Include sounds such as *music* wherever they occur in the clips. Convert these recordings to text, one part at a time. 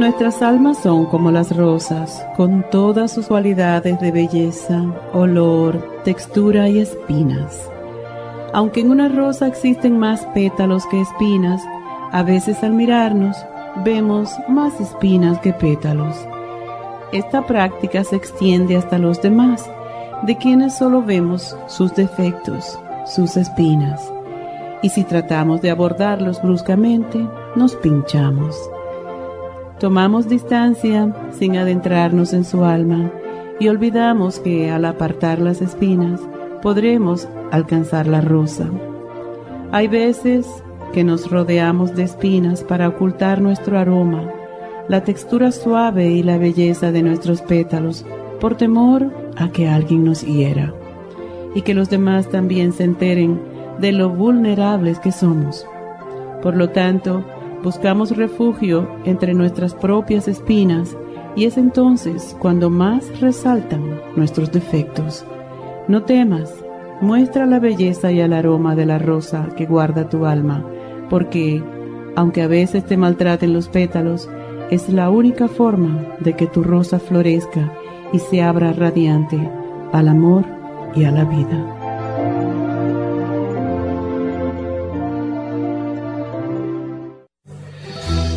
Nuestras almas son como las rosas, con todas sus cualidades de belleza, olor, textura y espinas. Aunque en una rosa existen más pétalos que espinas, a veces al mirarnos vemos más espinas que pétalos. Esta práctica se extiende hasta los demás, de quienes solo vemos sus defectos, sus espinas. Y si tratamos de abordarlos bruscamente, nos pinchamos. Tomamos distancia sin adentrarnos en su alma y olvidamos que al apartar las espinas podremos alcanzar la rosa. Hay veces que nos rodeamos de espinas para ocultar nuestro aroma, la textura suave y la belleza de nuestros pétalos por temor a que alguien nos hiera y que los demás también se enteren de lo vulnerables que somos. Por lo tanto, buscamos refugio entre nuestras propias espinas y es entonces cuando más resaltan nuestros defectos. No temas, muestra la belleza y el aroma de la rosa que guarda tu alma, porque, aunque a veces te maltraten los pétalos, es la única forma de que tu rosa florezca y se abra radiante al amor y a la vida.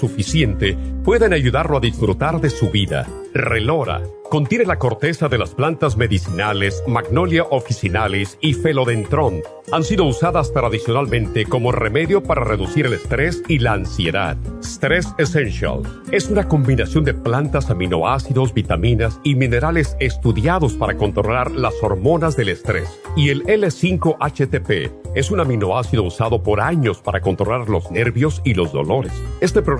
suficiente pueden ayudarlo a disfrutar de su vida. Relora contiene la corteza de las plantas medicinales Magnolia officinalis y Felodentron. Han sido usadas tradicionalmente como remedio para reducir el estrés y la ansiedad. Stress Essential es una combinación de plantas, aminoácidos, vitaminas y minerales estudiados para controlar las hormonas del estrés. Y el L5-HTP es un aminoácido usado por años para controlar los nervios y los dolores. Este programa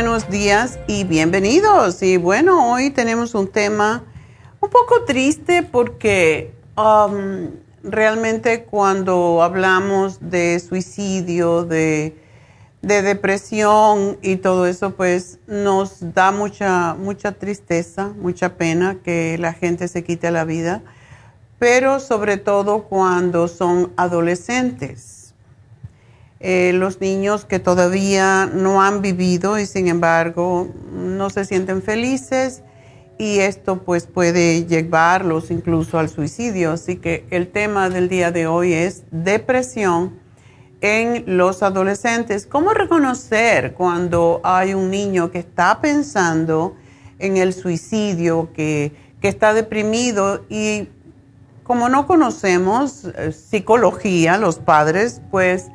Buenos días y bienvenidos. Y bueno, hoy tenemos un tema un poco triste porque um, realmente cuando hablamos de suicidio, de, depresión y todo eso, pues nos da mucha, mucha tristeza, mucha pena que la gente se quite la vida, pero sobre todo cuando son adolescentes. Eh, los niños que todavía no han vivido y sin embargo no se sienten felices y esto pues puede llevarlos incluso al suicidio. Así que el tema del día de hoy es depresión en los adolescentes. ¿Cómo reconocer cuando hay un niño que está pensando en el suicidio, que, que está deprimido y como no conocemos eh, psicología, los padres, pues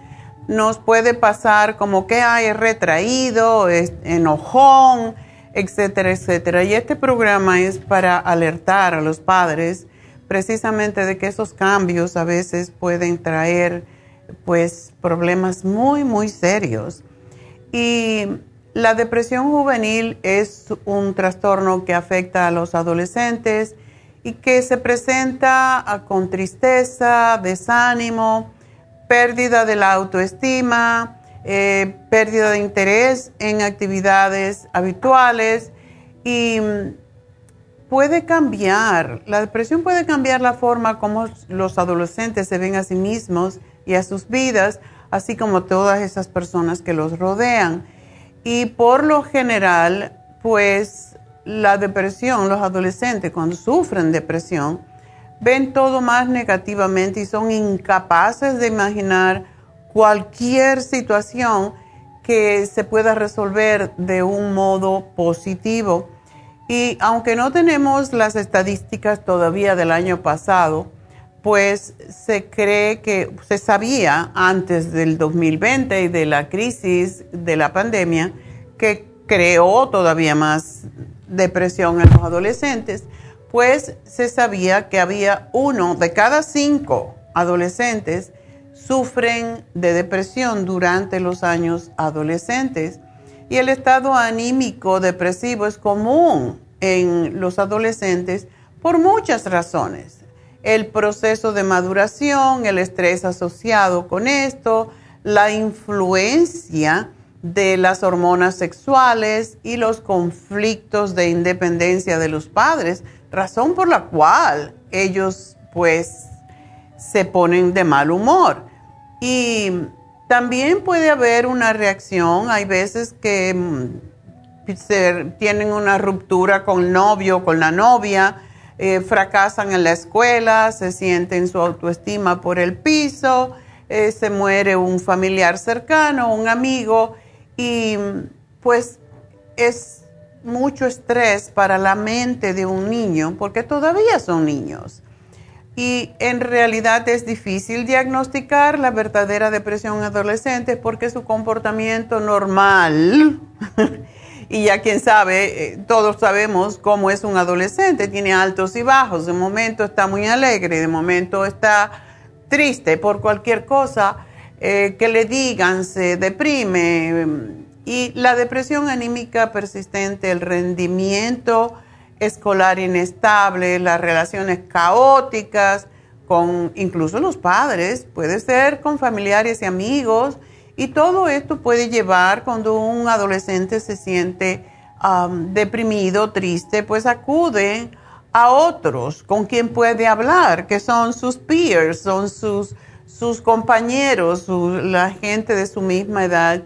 nos puede pasar como que hay retraído, enojón, etcétera, etcétera. Y este programa es para alertar a los padres precisamente de que esos cambios a veces pueden traer pues problemas muy, muy serios. Y la depresión juvenil es un trastorno que afecta a los adolescentes y que se presenta con tristeza, desánimo, pérdida de la autoestima, eh, pérdida de interés en actividades habituales y mm, puede cambiar, la depresión puede cambiar la forma como los adolescentes se ven a sí mismos y a sus vidas, así como todas esas personas que los rodean. Y por lo general, pues la depresión, los adolescentes cuando sufren depresión, ven todo más negativamente y son incapaces de imaginar cualquier situación que se pueda resolver de un modo positivo. Y aunque no tenemos las estadísticas todavía del año pasado, pues se cree que se sabía antes del 2020 y de la crisis de la pandemia que creó todavía más depresión en los adolescentes, pues se sabía que había uno de cada cinco adolescentes sufren de depresión durante los años adolescentes y el estado anímico depresivo es común en los adolescentes por muchas razones. El proceso de maduración, el estrés asociado con esto, la influencia de las hormonas sexuales y los conflictos de independencia de los padres, razón por la cual ellos pues se ponen de mal humor. Y también puede haber una reacción, hay veces que mm, tienen una ruptura con el novio, con la novia, eh, fracasan en la escuela, se sienten su autoestima por el piso, eh, se muere un familiar cercano, un amigo, y pues es mucho estrés para la mente de un niño, porque todavía son niños y en realidad es difícil diagnosticar la verdadera depresión en adolescentes porque su comportamiento normal, *laughs* y ya quien sabe, eh, todos sabemos cómo es un adolescente, tiene altos y bajos, de momento está muy alegre, de momento está triste por cualquier cosa eh, que le digan, se deprime. Y la depresión anímica persistente, el rendimiento, escolar inestable, las relaciones caóticas con incluso los padres, puede ser con familiares y amigos, y todo esto puede llevar cuando un adolescente se siente deprimido, triste, pues acude a otros con quien puede hablar, que son sus peers, son sus, sus compañeros, la gente de su misma edad.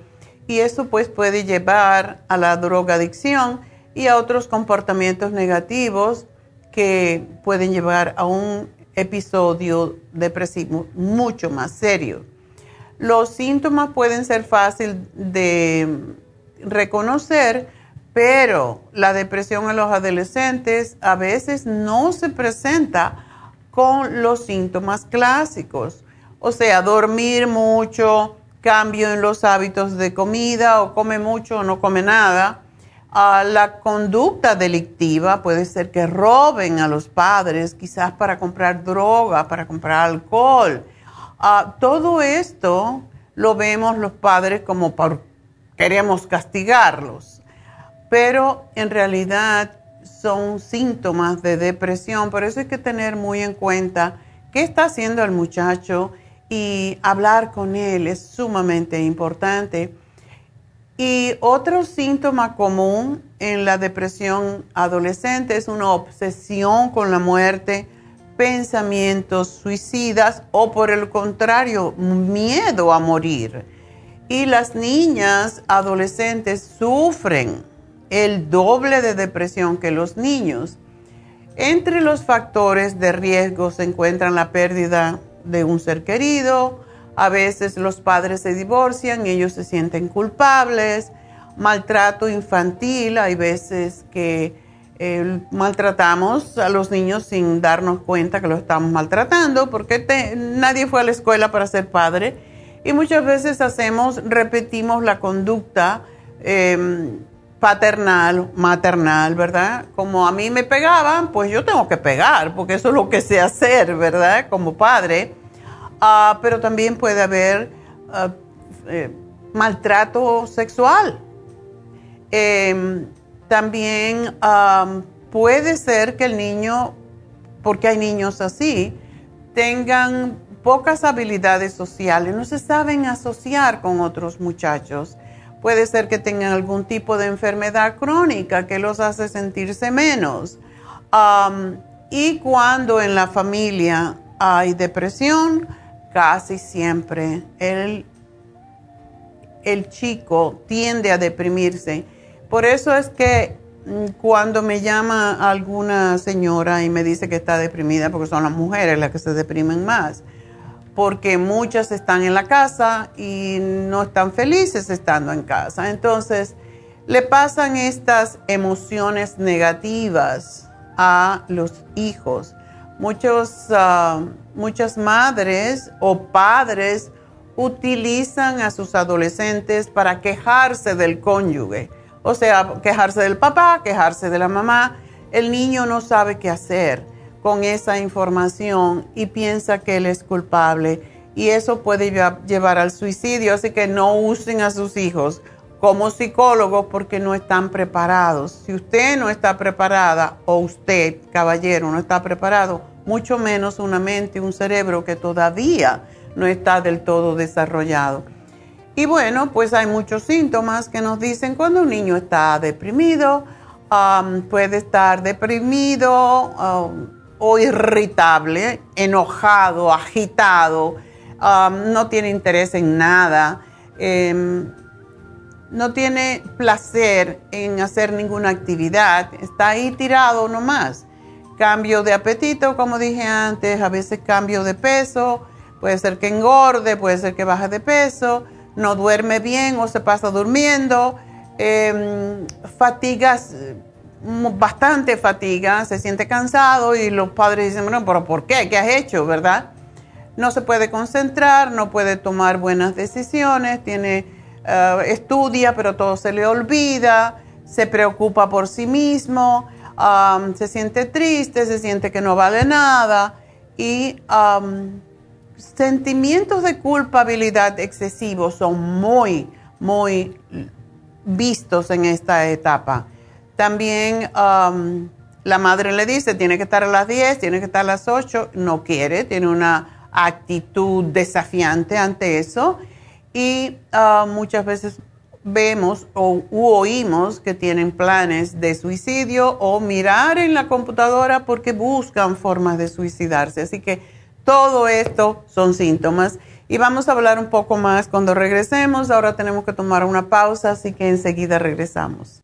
Y eso pues puede llevar a la drogadicción y a otros comportamientos negativos que pueden llevar a un episodio depresivo mucho más serio. Los síntomas pueden ser fáciles de reconocer, pero la depresión en los adolescentes a veces no se presenta con los síntomas clásicos. O sea, dormir mucho, cambio en los hábitos de comida o come mucho o no come nada, la conducta delictiva puede ser que roben a los padres, quizás para comprar droga, para comprar alcohol. todo esto lo vemos los padres como queremos castigarlos, pero en realidad son síntomas de depresión, por eso hay que tener muy en cuenta qué está haciendo el muchacho y hablar con él es sumamente importante. Y otro síntoma común en la depresión adolescente es una obsesión con la muerte, pensamientos suicidas o por el contrario, miedo a morir. Y las niñas adolescentes sufren el doble de depresión que los niños. Entre los factores de riesgo se encuentran la pérdida de un ser querido, a veces los padres se divorcian y ellos se sienten culpables, maltrato infantil, hay veces que eh, maltratamos a los niños sin darnos cuenta que los estamos maltratando porque nadie fue a la escuela para ser padre y muchas veces hacemos, repetimos la conducta em, paternal, maternal, ¿verdad? Como a mí me pegaban, pues yo tengo que pegar, porque eso es lo que sé hacer, ¿verdad? Como padre. Ah, pero también puede haber ah, eh, maltrato sexual. Em, también puede ser que el niño, porque hay niños así, tengan pocas habilidades sociales, no se saben asociar con otros muchachos Puede ser que tengan algún tipo de enfermedad crónica que los hace sentirse menos. y cuando en la familia hay depresión, casi siempre el, el chico tiende a deprimirse. Por eso es que mm, cuando me llama alguna señora y me dice que está deprimida, porque son las mujeres las que se deprimen más, porque muchas están en la casa y no están felices estando en casa. Entonces, le pasan estas emociones negativas a los hijos. Muchos, ah, muchas madres o padres utilizan a sus adolescentes para quejarse del cónyuge. O sea, quejarse del papá, quejarse de la mamá. El niño no sabe qué hacer con esa información y piensa que él es culpable y eso puede llevar al suicidio. Así que no usen a sus hijos como psicólogos porque no están preparados. Si usted no está preparada o usted, caballero, no está preparado, mucho menos una mente, un cerebro que todavía no está del todo desarrollado. Y bueno, pues hay muchos síntomas que nos dicen cuando un niño está deprimido, puede estar deprimido, o irritable, enojado, agitado, no tiene interés en nada, em, no tiene placer en hacer ninguna actividad, está ahí tirado nomás. Cambio de apetito, como dije antes, a veces cambio de peso, puede ser que engorde, puede ser que baje de peso, no duerme bien o se pasa durmiendo, em, fatigas bastante fatiga, se siente cansado y los padres dicen, bueno, pero ¿por qué? ¿Qué has hecho? ¿Verdad? No se puede concentrar, no puede tomar buenas decisiones, tiene, eh, estudia, pero todo se le olvida, se preocupa por sí mismo, se siente triste, se siente que no vale nada y sentimientos de culpabilidad excesivos son muy, muy vistos en esta etapa. También la madre le dice, tiene que estar a las 10, tiene que estar a las 8, no quiere, tiene una actitud desafiante ante eso y uh, muchas veces vemos o oímos que tienen planes de suicidio o mirar en la computadora porque buscan formas de suicidarse. Así que todo esto son síntomas y vamos a hablar un poco más cuando regresemos. Ahora tenemos que tomar una pausa, así que enseguida regresamos.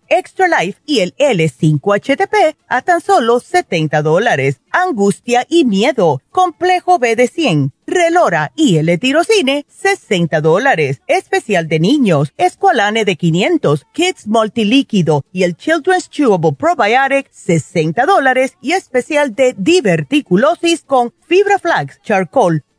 Extra Life y el L5HTP a tan solo 70 dólares. Angustia y Miedo, Complejo B de 100, Relora y L-Tirocine, 60 dólares. Especial de niños, Esqualane de 500, Kids Multilíquido y el Children's Chewable Probiotic, 60 dólares. Y especial de diverticulosis con Fibra Flax, Charcoal,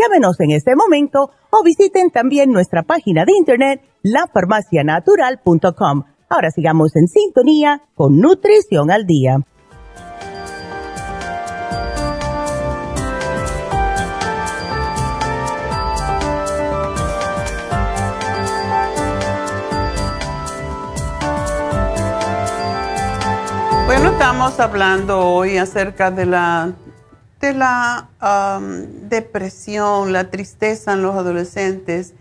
Llámenos en este momento o visiten también nuestra página de internet lafarmacianatural.com. Ahora sigamos en sintonía con Nutrición al Día. Bueno, estamos hablando hoy acerca de la, de la depresión, la tristeza en los adolescentes,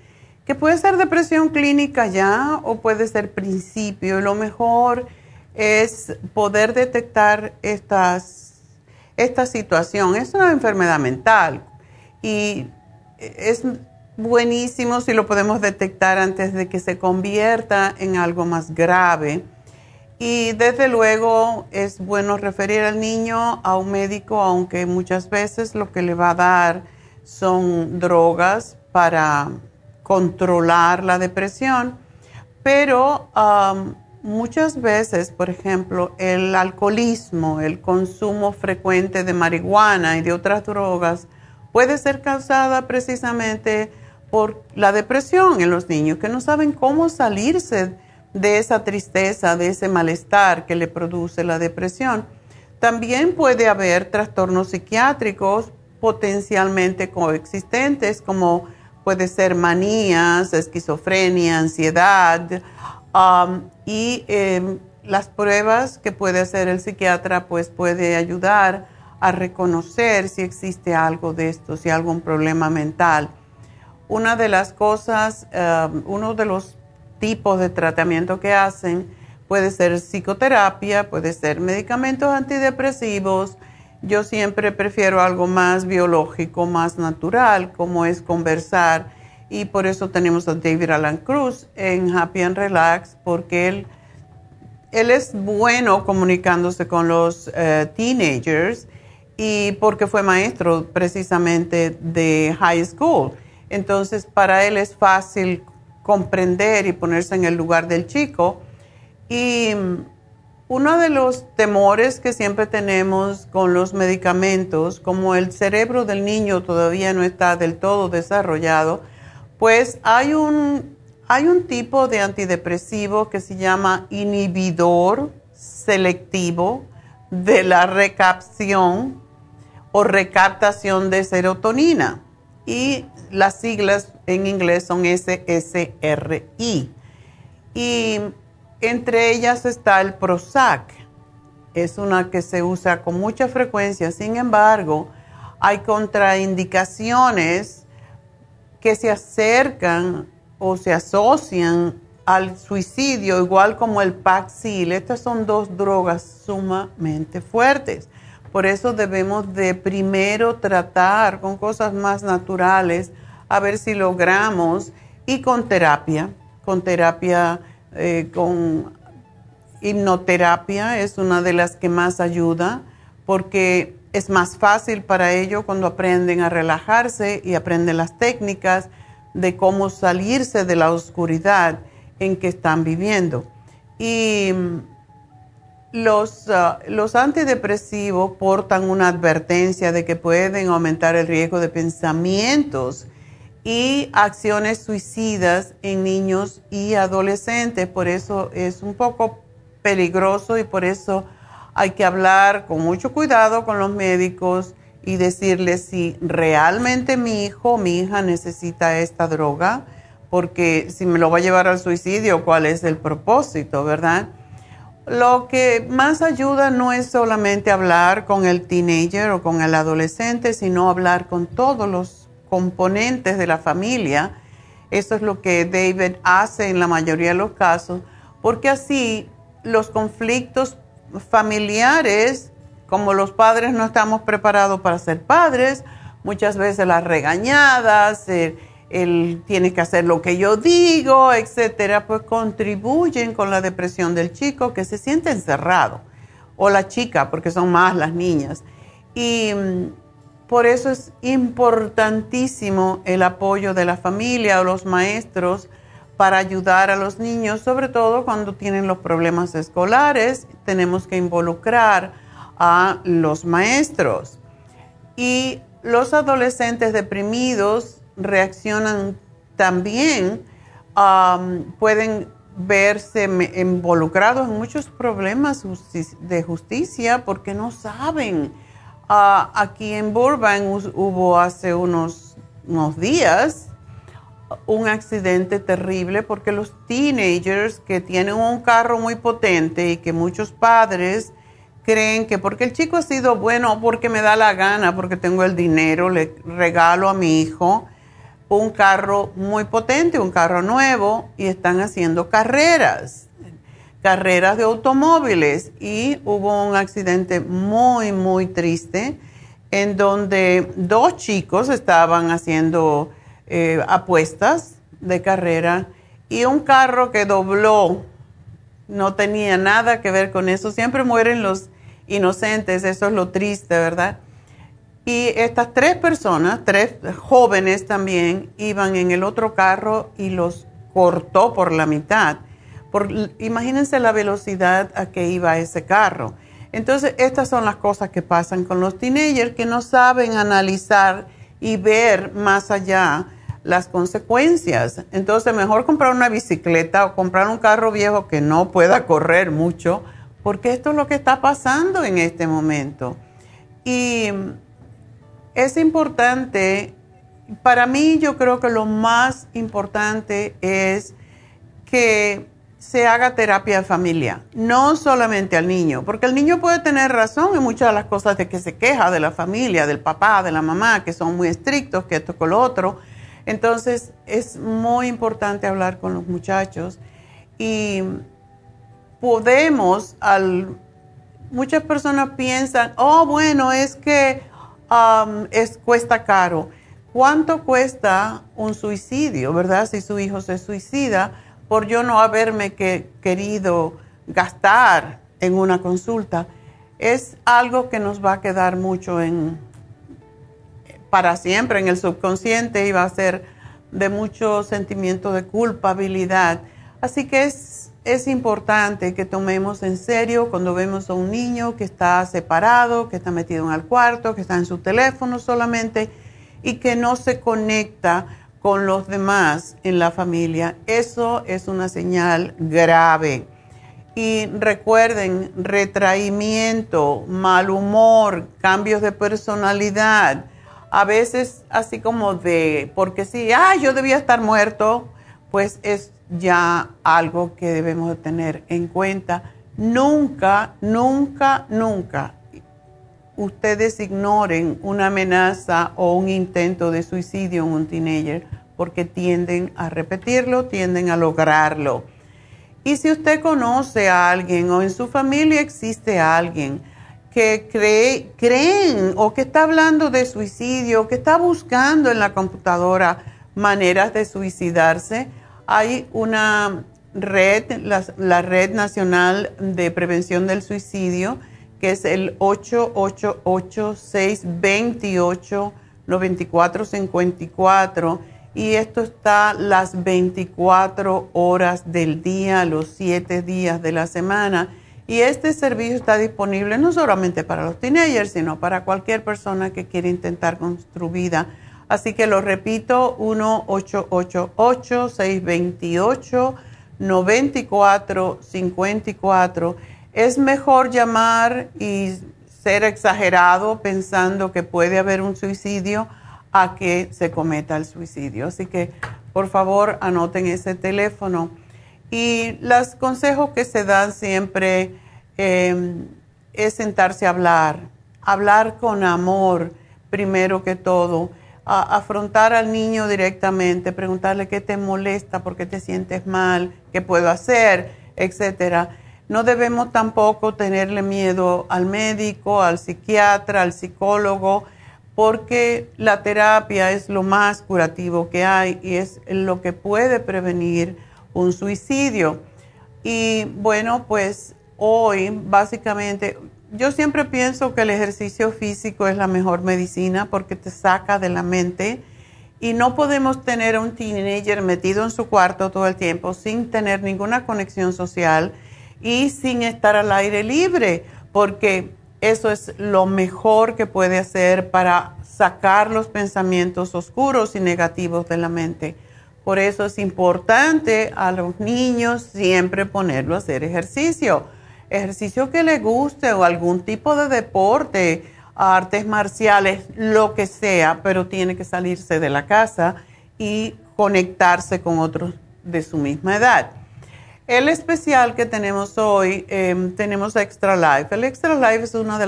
que puede ser depresión clínica ya o puede ser principio. Lo mejor es poder detectar estas, esta situación. Es una enfermedad mental y es buenísimo si lo podemos detectar antes de que se convierta en algo más grave y desde luego es bueno referir al niño a un médico, aunque muchas veces lo que le va a dar son drogas para controlar la depresión, pero muchas veces, por ejemplo, el alcoholismo, el consumo frecuente de marihuana y de otras drogas puede ser causada precisamente por la depresión en los niños que no saben cómo salirse de esa tristeza, de ese malestar que le produce la depresión. También puede haber trastornos psiquiátricos potencialmente coexistentes, como puede ser manías, esquizofrenia, ansiedad, um, y em, las pruebas que puede hacer el psiquiatra pues puede ayudar a reconocer si existe algo de esto, si hay algún problema mental. Una de las cosas, um, uno de los tipos de tratamiento que hacen. Puede ser psicoterapia, puede ser medicamentos antidepresivos. Yo siempre prefiero algo más biológico, más natural, como es conversar. Y por eso tenemos a David Alan Cruz en Happy and Relax, porque él, él es bueno comunicándose con los eh, teenagers y porque fue maestro precisamente de high school. Entonces, para él es fácil comprender y ponerse en el lugar del chico. Y uno de los temores que siempre tenemos con los medicamentos, como el cerebro del niño todavía no está del todo desarrollado, pues hay un, hay un tipo de antidepresivo que se llama inhibidor selectivo de la recaptación o recaptación de serotonina. Y las siglas en inglés son SSRI. Y entre ellas está el Prozac. Es una que se usa con mucha frecuencia. Sin embargo, hay contraindicaciones que se acercan o se asocian al suicidio, igual como el Paxil. Estas son dos drogas sumamente fuertes. Por eso debemos de primero tratar con cosas más naturales a ver si logramos y con terapia, con terapia, eh, con hipnoterapia es una de las que más ayuda porque es más fácil para ellos cuando aprenden a relajarse y aprenden las técnicas de cómo salirse de la oscuridad en que están viviendo. Y mm, los, ah, los antidepresivos portan una advertencia de que pueden aumentar el riesgo de pensamientos y acciones suicidas en niños y adolescentes. Por eso es un poco peligroso y por eso hay que hablar con mucho cuidado con los médicos y decirles si realmente mi hijo o mi hija necesita esta droga, porque si me lo va a llevar al suicidio, ¿cuál es el propósito, verdad? Lo que más ayuda no es solamente hablar con el teenager o con el adolescente, sino hablar con todos los componentes de la familia. Eso es lo que David hace en la mayoría de los casos, porque así los conflictos familiares, como los padres no estamos preparados para ser padres, muchas veces las regañadas, el, tiene que hacer lo que yo digo, etcétera, pues contribuyen con la depresión del chico que se siente encerrado, o la chica, porque son más las niñas. Y mm, por eso es importantísimo el apoyo de la familia o los maestros para ayudar a los niños, sobre todo cuando tienen los problemas escolares, tenemos que involucrar a los maestros. Y los adolescentes deprimidos reaccionan también, pueden verse involucrados en muchos problemas de justicia porque no saben Ah, aquí en Burbank hubo hace unos, unos días un accidente terrible porque los teenagers que tienen un carro muy potente y que muchos padres creen que porque el chico ha sido bueno, porque me da la gana, porque tengo el dinero, le regalo a mi hijo un carro muy potente, un carro nuevo, y están haciendo carreras carreras de automóviles y hubo un accidente muy, muy triste en donde dos chicos estaban haciendo eh, apuestas de carrera y un carro que dobló no tenía nada que ver con eso. Siempre mueren los inocentes, eso es lo triste, ¿verdad? Y estas tres personas, tres jóvenes también, iban en el otro carro y los cortó por la mitad imagínense la velocidad a que iba ese carro. Entonces, estas son las cosas que pasan con los teenagers que no saben analizar y ver más allá las consecuencias. Entonces, mejor comprar una bicicleta o comprar un carro viejo que no pueda correr mucho, porque esto es lo que está pasando en este momento. Y es importante, para mí yo creo que lo más importante es que se haga terapia de familia, no solamente al niño, porque el niño puede tener razón en muchas de las cosas de que se queja de la familia, del papá, de la mamá, que son muy estrictos, que esto con lo otro. Entonces es muy importante hablar con los muchachos y podemos, al, muchas personas piensan, oh bueno, es que es, cuesta caro. ¿Cuánto cuesta un suicidio, verdad? Si su hijo se suicida por yo no haberme querido gastar en una consulta, es algo que nos va a quedar mucho para siempre en el subconsciente y va a ser de mucho sentimiento de culpabilidad. Así que es importante que tomemos en serio cuando vemos a un niño que está separado, que está metido en el cuarto, que está en su teléfono solamente y que no se conecta con los demás en la familia, eso es una señal grave. Y recuerden, retraimiento, mal humor, cambios de personalidad, a veces así como de, porque si, ah, yo debía estar muerto, pues es ya algo que debemos tener en cuenta. Nunca, nunca, nunca ustedes ignoren una amenaza o un intento de suicidio en un teenager porque tienden a repetirlo, tienden a lograrlo. Y si usted conoce a alguien o en su familia existe alguien que cree, creen o que está hablando de suicidio, que está buscando en la computadora maneras de suicidarse, hay una red, la, Red Nacional de Prevención del Suicidio, que es el 888-628-9454. Y esto está las 24 horas del día, los 7 días de la semana. Y este servicio está disponible no solamente para los teenagers, sino para cualquier persona que quiera intentar construir vida. Así que lo repito, 1-888-628. 9454. Es mejor llamar y ser exagerado pensando que puede haber un suicidio a que se cometa el suicidio. Así que por favor anoten ese teléfono. Y los consejos que se dan siempre em, es sentarse a hablar, hablar con amor primero que todo afrontar al niño directamente, preguntarle qué te molesta, por qué te sientes mal, qué puedo hacer, etcétera. No debemos tampoco tenerle miedo al médico, al psiquiatra, al psicólogo, porque la terapia es lo más curativo que hay y es lo que puede prevenir un suicidio. Y bueno, pues hoy básicamente yo siempre pienso que el ejercicio físico es la mejor medicina porque te saca de la mente y no podemos tener a un teenager metido en su cuarto todo el tiempo sin tener ninguna conexión social y sin estar al aire libre, porque eso es lo mejor que puede hacer para sacar los pensamientos oscuros y negativos de la mente. Por eso es importante a los niños siempre ponerlo a hacer ejercicio ejercicio que le guste o algún tipo de deporte, artes marciales, lo que sea, pero tiene que salirse de la casa y conectarse con otros de su misma edad. El especial que tenemos hoy, em, tenemos Extra Life. El Extra Life es una de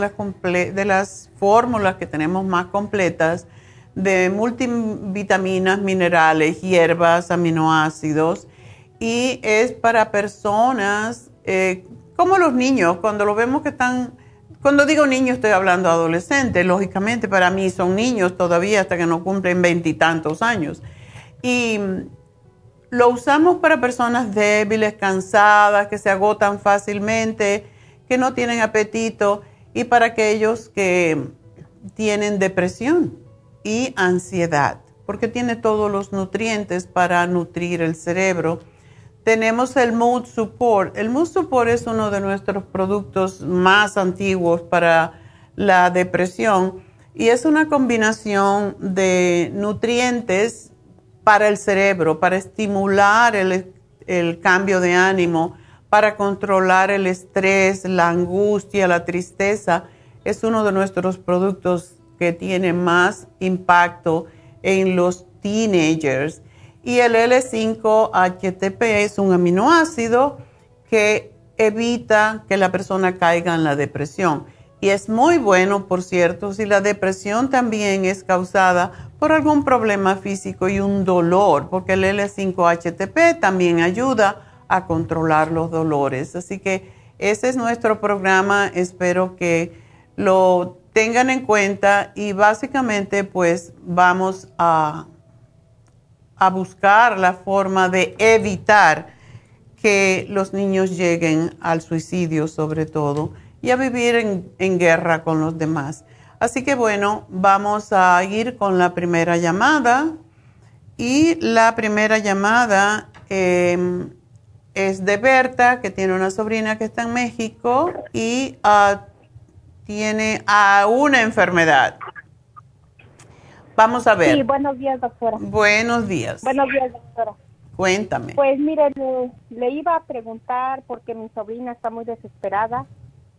las, fórmulas que tenemos más completas de multivitaminas, minerales, hierbas, aminoácidos y es para personas eh, como los niños, cuando lo vemos que están, cuando digo niños estoy hablando adolescentes, lógicamente para mí son niños todavía hasta que no cumplen veintitantos años. Y lo usamos para personas débiles, cansadas, que se agotan fácilmente, que no tienen apetito y para aquellos que tienen depresión y ansiedad, porque tiene todos los nutrientes para nutrir el cerebro tenemos el Mood Support. El Mood Support es uno de nuestros productos más antiguos para la depresión y es una combinación de nutrientes para el cerebro, para estimular el, el cambio de ánimo, para controlar el estrés, la angustia, la tristeza. Es uno de nuestros productos que tiene más impacto en los teenagers y el L5-HTP es un aminoácido que evita que la persona caiga en la depresión. Y es muy bueno, por cierto, si la depresión también es causada por algún problema físico y un dolor, porque el L5-HTP también ayuda a controlar los dolores. Así que ese es nuestro programa. Espero que lo tengan en cuenta y básicamente pues vamos a a buscar la forma de evitar que los niños lleguen al suicidio sobre todo y a vivir en, guerra con los demás. Así que bueno, vamos a ir con la primera llamada y la primera llamada em, es de Berta, que tiene una sobrina que está en México y ah, tiene a una enfermedad. Vamos a ver. Sí, buenos días, doctora. Buenos días. Buenos días, doctora. Cuéntame. Pues mire, le, iba a preguntar porque mi sobrina está muy desesperada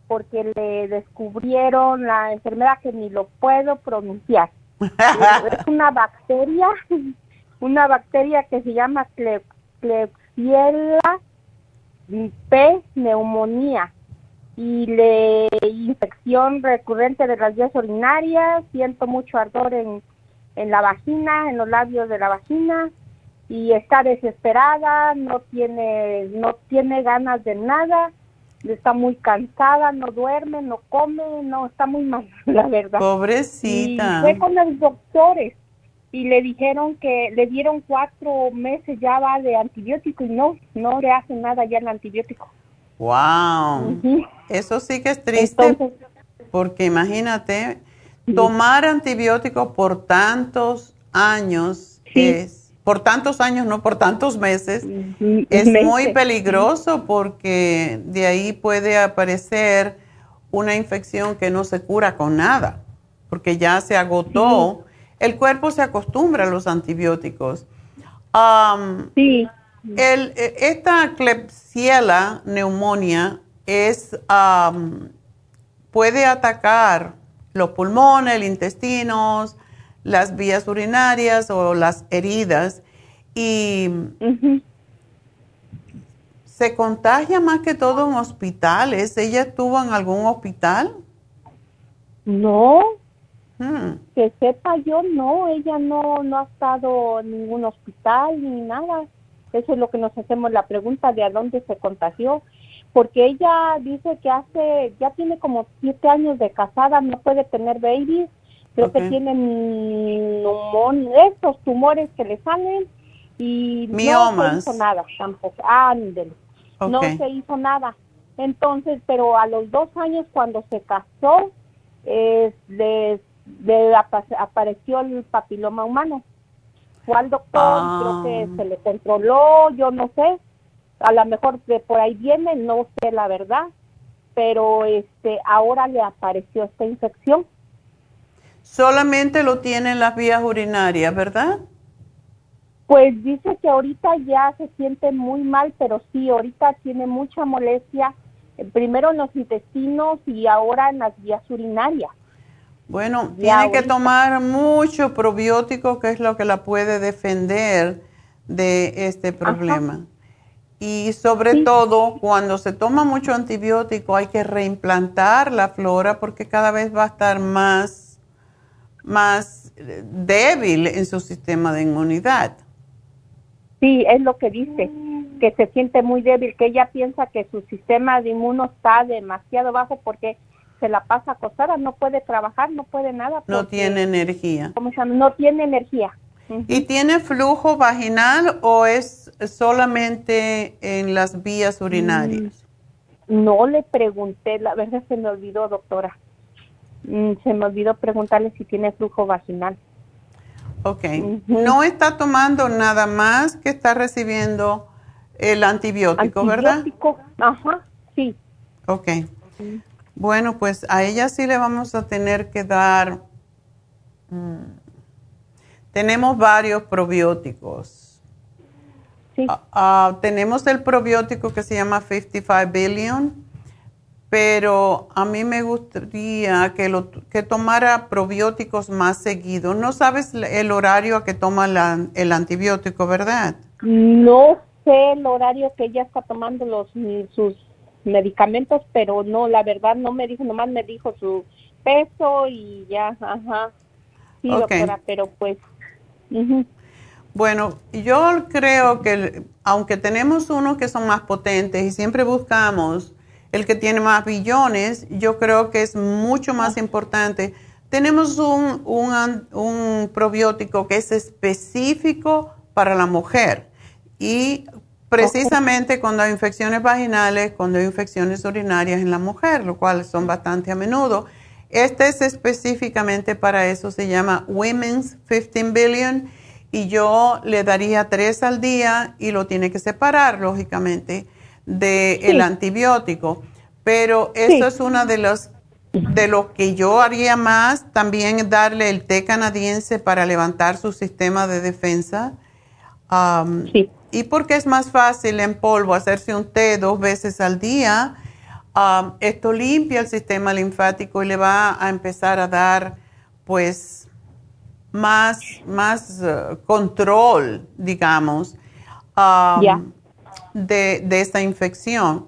porque le descubrieron la enfermedad que ni lo puedo pronunciar. *laughs* es una bacteria, *laughs* una bacteria que se llama Klebsiella P neumonía y le infección recurrente de las vías urinarias, siento mucho ardor en en la vagina, en los labios de la vagina y está desesperada, no tiene no tiene ganas de nada, está muy cansada, no duerme, no come, no está muy mal, *laughs* la verdad. Pobrecita. Y fue con los doctores y le dijeron que le dieron cuatro meses ya va de antibiótico y no, no le hacen nada ya el antibiótico. Wow, eso sí que es triste porque imagínate, tomar antibióticos por tantos años es, por tantos años, no por tantos meses, es muy peligroso porque de ahí puede aparecer una infección que no se cura con nada, porque ya se agotó. El cuerpo se acostumbra a los antibióticos. sí. El, e, esta Klebsiella neumonía es, puede atacar los pulmones, el intestino, las vías urinarias o las heridas y se contagia más que todo en hospitales. ¿Ella estuvo en algún hospital? No, hmm. que sepa yo, no, ella no, no ha estado en ningún hospital ni nada. Eso es lo que nos hacemos la pregunta de a dónde se contagió, porque ella dice que hace, ya tiene como siete años de casada, no puede tener babies, creo que tienen estos tumores que le salen y no se hizo nada tampoco, no se hizo nada. Entonces, pero a los dos años cuando se casó, eh, de, apareció el papiloma humano. Fue al doctor, creo que ah. se le controló, yo no sé, a lo mejor de por ahí viene, no sé la verdad, pero este ahora le apareció esta infección. Solamente lo tiene en las vías urinarias, ¿verdad? Pues dice que ahorita ya se siente muy mal, pero sí, ahorita tiene mucha molestia, eh, primero en los intestinos y ahora en las vías urinarias. Bueno, tiene que tomar mucho probiótico, que es lo que la puede defender de este problema. Y sobre todo, cuando se toma mucho antibiótico, hay que reimplantar la flora porque cada vez va a estar más, más eh, débil en su sistema de inmunidad. Sí, es lo que dice, que se siente muy débil, que ella piensa que su sistema de inmuno está demasiado bajo porque se la pasa acostada, no puede trabajar, no puede nada. No tiene energía. ¿Cómo se llama? No tiene energía. ¿Y tiene flujo vaginal o es solamente en las vías urinarias? Mm, no le pregunté, la verdad se me olvidó, doctora. Mm, se me olvidó preguntarle si tiene flujo vaginal. Ok. No está tomando nada más que está recibiendo el antibiótico, ¿verdad? Antibiótico, ajá, sí. Ok. Bueno, pues a ella sí le vamos a tener que dar, mm, tenemos varios probióticos. Sí. Ah, ah, tenemos el probiótico que se llama 55 Billion, pero a mí me gustaría que, lo, que tomara probióticos más seguido. No sabes el horario a que toma el antibiótico, ¿verdad? No sé el horario que ella está tomando los, sus medicamentos, pero no, la verdad no me dijo, nomás me dijo su peso y ya, ajá. Sí, doctora, pero pues. Bueno, yo creo que aunque tenemos unos que son más potentes y siempre buscamos el que tiene más billones, yo creo que es mucho más importante. Tenemos un, un, un probiótico que es específico para la mujer y Precisamente cuando hay infecciones vaginales, cuando hay infecciones urinarias en la mujer, lo cual son bastante a menudo. Este es específicamente para eso, se llama Women's 15 Billion y yo le daría tres al día y lo tiene que separar, lógicamente, del antibiótico. Pero eso es una de los de lo que yo haría más, también darle el té canadiense para levantar su sistema de defensa. sí y porque es más fácil en polvo hacerse un té dos veces al día, um, esto limpia el sistema linfático y le va a empezar a dar pues más, más uh, control, digamos, um, de, de esta infección.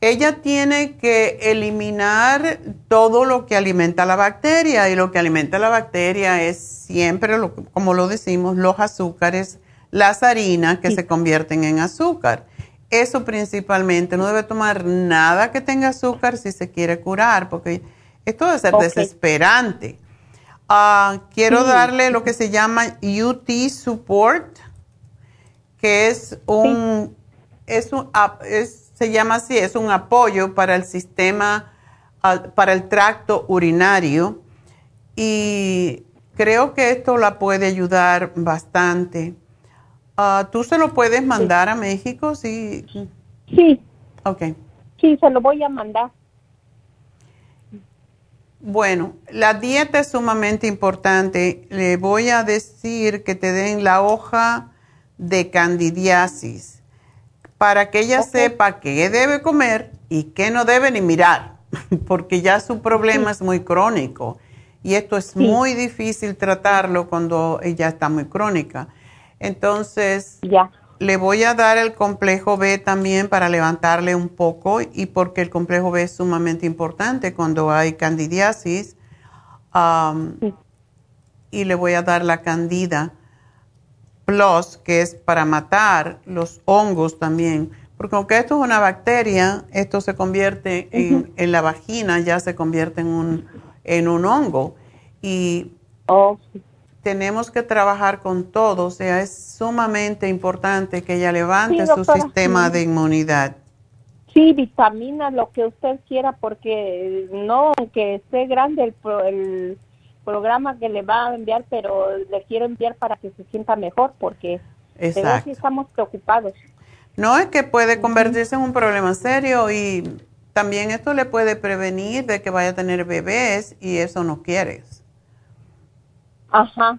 Ella tiene que eliminar todo lo que alimenta la bacteria y lo que alimenta la bacteria es siempre, como lo decimos, los azúcares las harinas que se convierten en azúcar. Eso principalmente, no debe tomar nada que tenga azúcar si se quiere curar, porque esto debe ser desesperante. Ah, quiero darle lo que se llama UT Support, que es un, es un se llama así, es un apoyo para el sistema, para el tracto urinario. Y creo que esto la puede ayudar bastante. Ah, ¿Tú se lo puedes mandar a México? Sí. Sí. Ok. Sí, se lo voy a mandar. Bueno, la dieta es sumamente importante. Le voy a decir que te den la hoja de candidiasis para que ella sepa qué debe comer y qué no debe ni mirar, *laughs* porque ya su problema es muy crónico. Y esto es muy difícil tratarlo cuando ella está muy crónica. Entonces, ya. le voy a dar el complejo B también para levantarle un poco y porque el complejo B es sumamente importante cuando hay candidiasis. Y le voy a dar la candida plus, que es para matar los hongos también. Porque aunque esto es una bacteria, esto se convierte en, en, la vagina, ya se convierte en un, en un hongo. Y oh, tenemos que trabajar con todo, o sea, es sumamente importante que ella levante su sistema de inmunidad. Sí, vitaminas, lo que usted quiera, porque no, aunque esté grande el, el programa que le va a enviar, pero le quiero enviar para que se sienta mejor, porque Exacto. estamos preocupados. No, es que puede convertirse en un problema serio y también esto le puede prevenir de que vaya a tener bebés y eso no quieres. Ajá.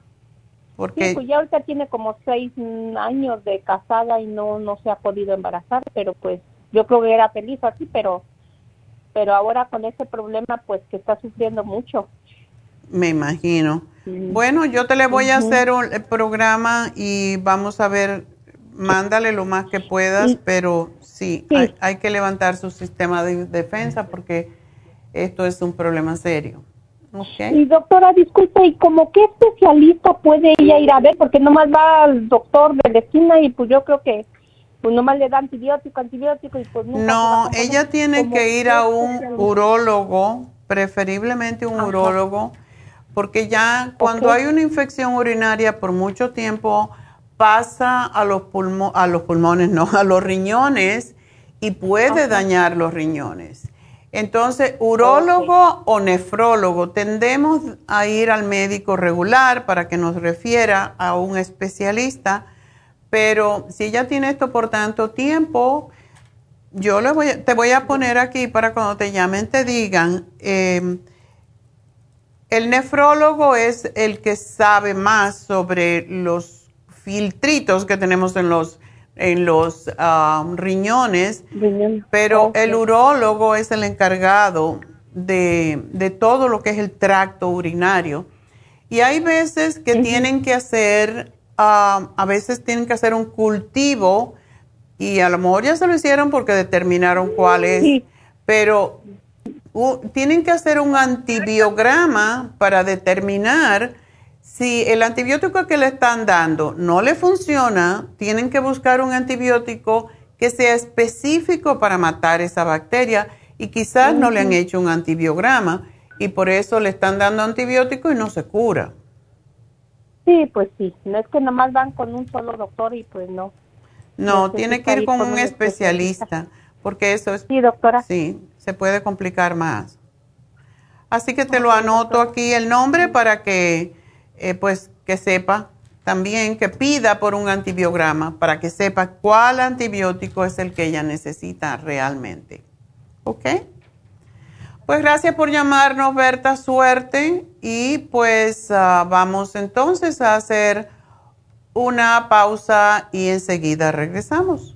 Porque sí, pues ya ahorita tiene como seis años de casada y no no se ha podido embarazar, pero pues yo creo que era feliz así, pero pero ahora con ese problema pues que está sufriendo mucho. Me imagino. Bueno, yo te le voy a hacer un programa y vamos a ver, mándale lo más que puedas, pero sí, Hay, hay que levantar su sistema de defensa porque esto es un problema serio. Y doctora, disculpe, ¿y como qué especialista puede ella ir a ver? Porque nomás va al doctor de la esquina y pues yo creo que pues nomás le da antibiótico, antibiótico y pues No, ella tiene que ir a un urólogo, preferiblemente un urólogo, porque ya cuando hay una infección urinaria por mucho tiempo pasa a los, pulmo a los pulmones, no, a los riñones y puede dañar los riñones. Entonces, urólogo o nefrólogo, tendemos a ir al médico regular para que nos refiera a un especialista, pero si ya tiene esto por tanto tiempo, yo le voy te voy a poner aquí para cuando te llamen te digan, em, el nefrólogo es el que sabe más sobre los filtritos que tenemos en los en los um, riñones, pero el urólogo es el encargado de, todo lo que es el tracto urinario. Y hay veces que tienen que hacer, um, a veces tienen que hacer un cultivo y a lo mejor ya se lo hicieron porque determinaron cuál es, pero tienen que hacer un antibiograma para determinar si el antibiótico que le están dando no le funciona, tienen que buscar un antibiótico que sea específico para matar esa bacteria y quizás no le han hecho un antibiograma y por eso le están dando antibiótico y no se cura. Sí, pues sí, no es que nomás van con un solo doctor y pues no. No, tiene que ir con, un especialista, porque eso es... Sí, doctora. Sí, se puede complicar más. Así que te lo anoto aquí el nombre para que eh, pues que sepa también que pida por un antibiograma para que sepa cuál antibiótico es el que ella necesita realmente. ¿Ok? Pues gracias por llamarnos, Berta, suerte. Y pues ah, vamos entonces a hacer una pausa y enseguida regresamos.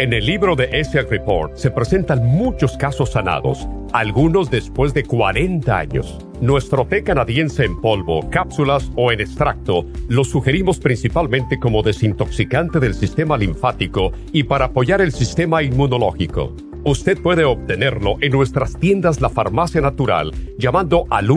En el libro de ESIAC Report se presentan muchos casos sanados, algunos después de 40 años. Nuestro té canadiense en polvo, cápsulas o en extracto lo sugerimos principalmente como desintoxicante del sistema linfático y para apoyar el sistema inmunológico. Usted puede obtenerlo en nuestras tiendas La Farmacia Natural llamando al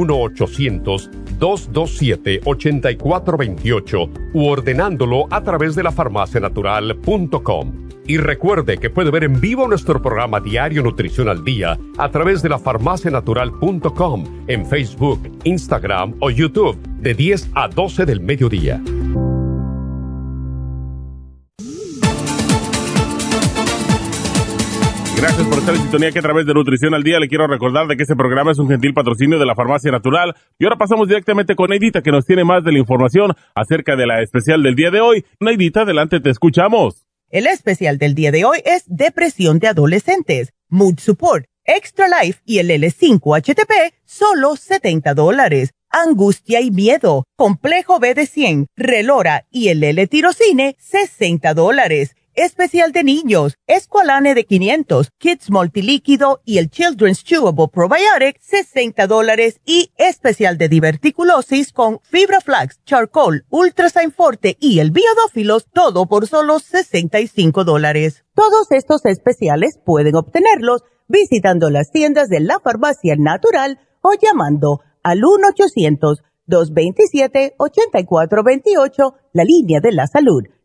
1-800-227-8428 u ordenándolo a través de lafarmacianatural.com. Y recuerde que puede ver en vivo nuestro programa Diario Nutrición al Día a través de lafarmacianatural.com en Facebook, Instagram o YouTube de 10 a 12 del mediodía. Gracias por estar en sintonía que a través de Nutrición al Día le quiero recordar de que este programa es un gentil patrocinio de la Farmacia Natural. Y ahora pasamos directamente con Neidita que nos tiene más de la información acerca de la especial del día de hoy. Neidita, adelante, te escuchamos. El especial del día de hoy es Depresión de Adolescentes, Mood Support, Extra Life y el L5-HTP, solo 70 dólares. Angustia y Miedo, Complejo B de 100, Relora y el L-Tirocine, 60 dólares especial de niños, Esqualane de 500, Kids Multilíquido y el Children's Chewable Probiotic, 60 dólares y especial de diverticulosis con Fibra Flax, Charcoal, Ultrasign Forte y el Biodófilos, todo por solo 65 dólares. Todos estos especiales pueden obtenerlos visitando las tiendas de la farmacia natural o llamando al 1-800-227-8428, la línea de la salud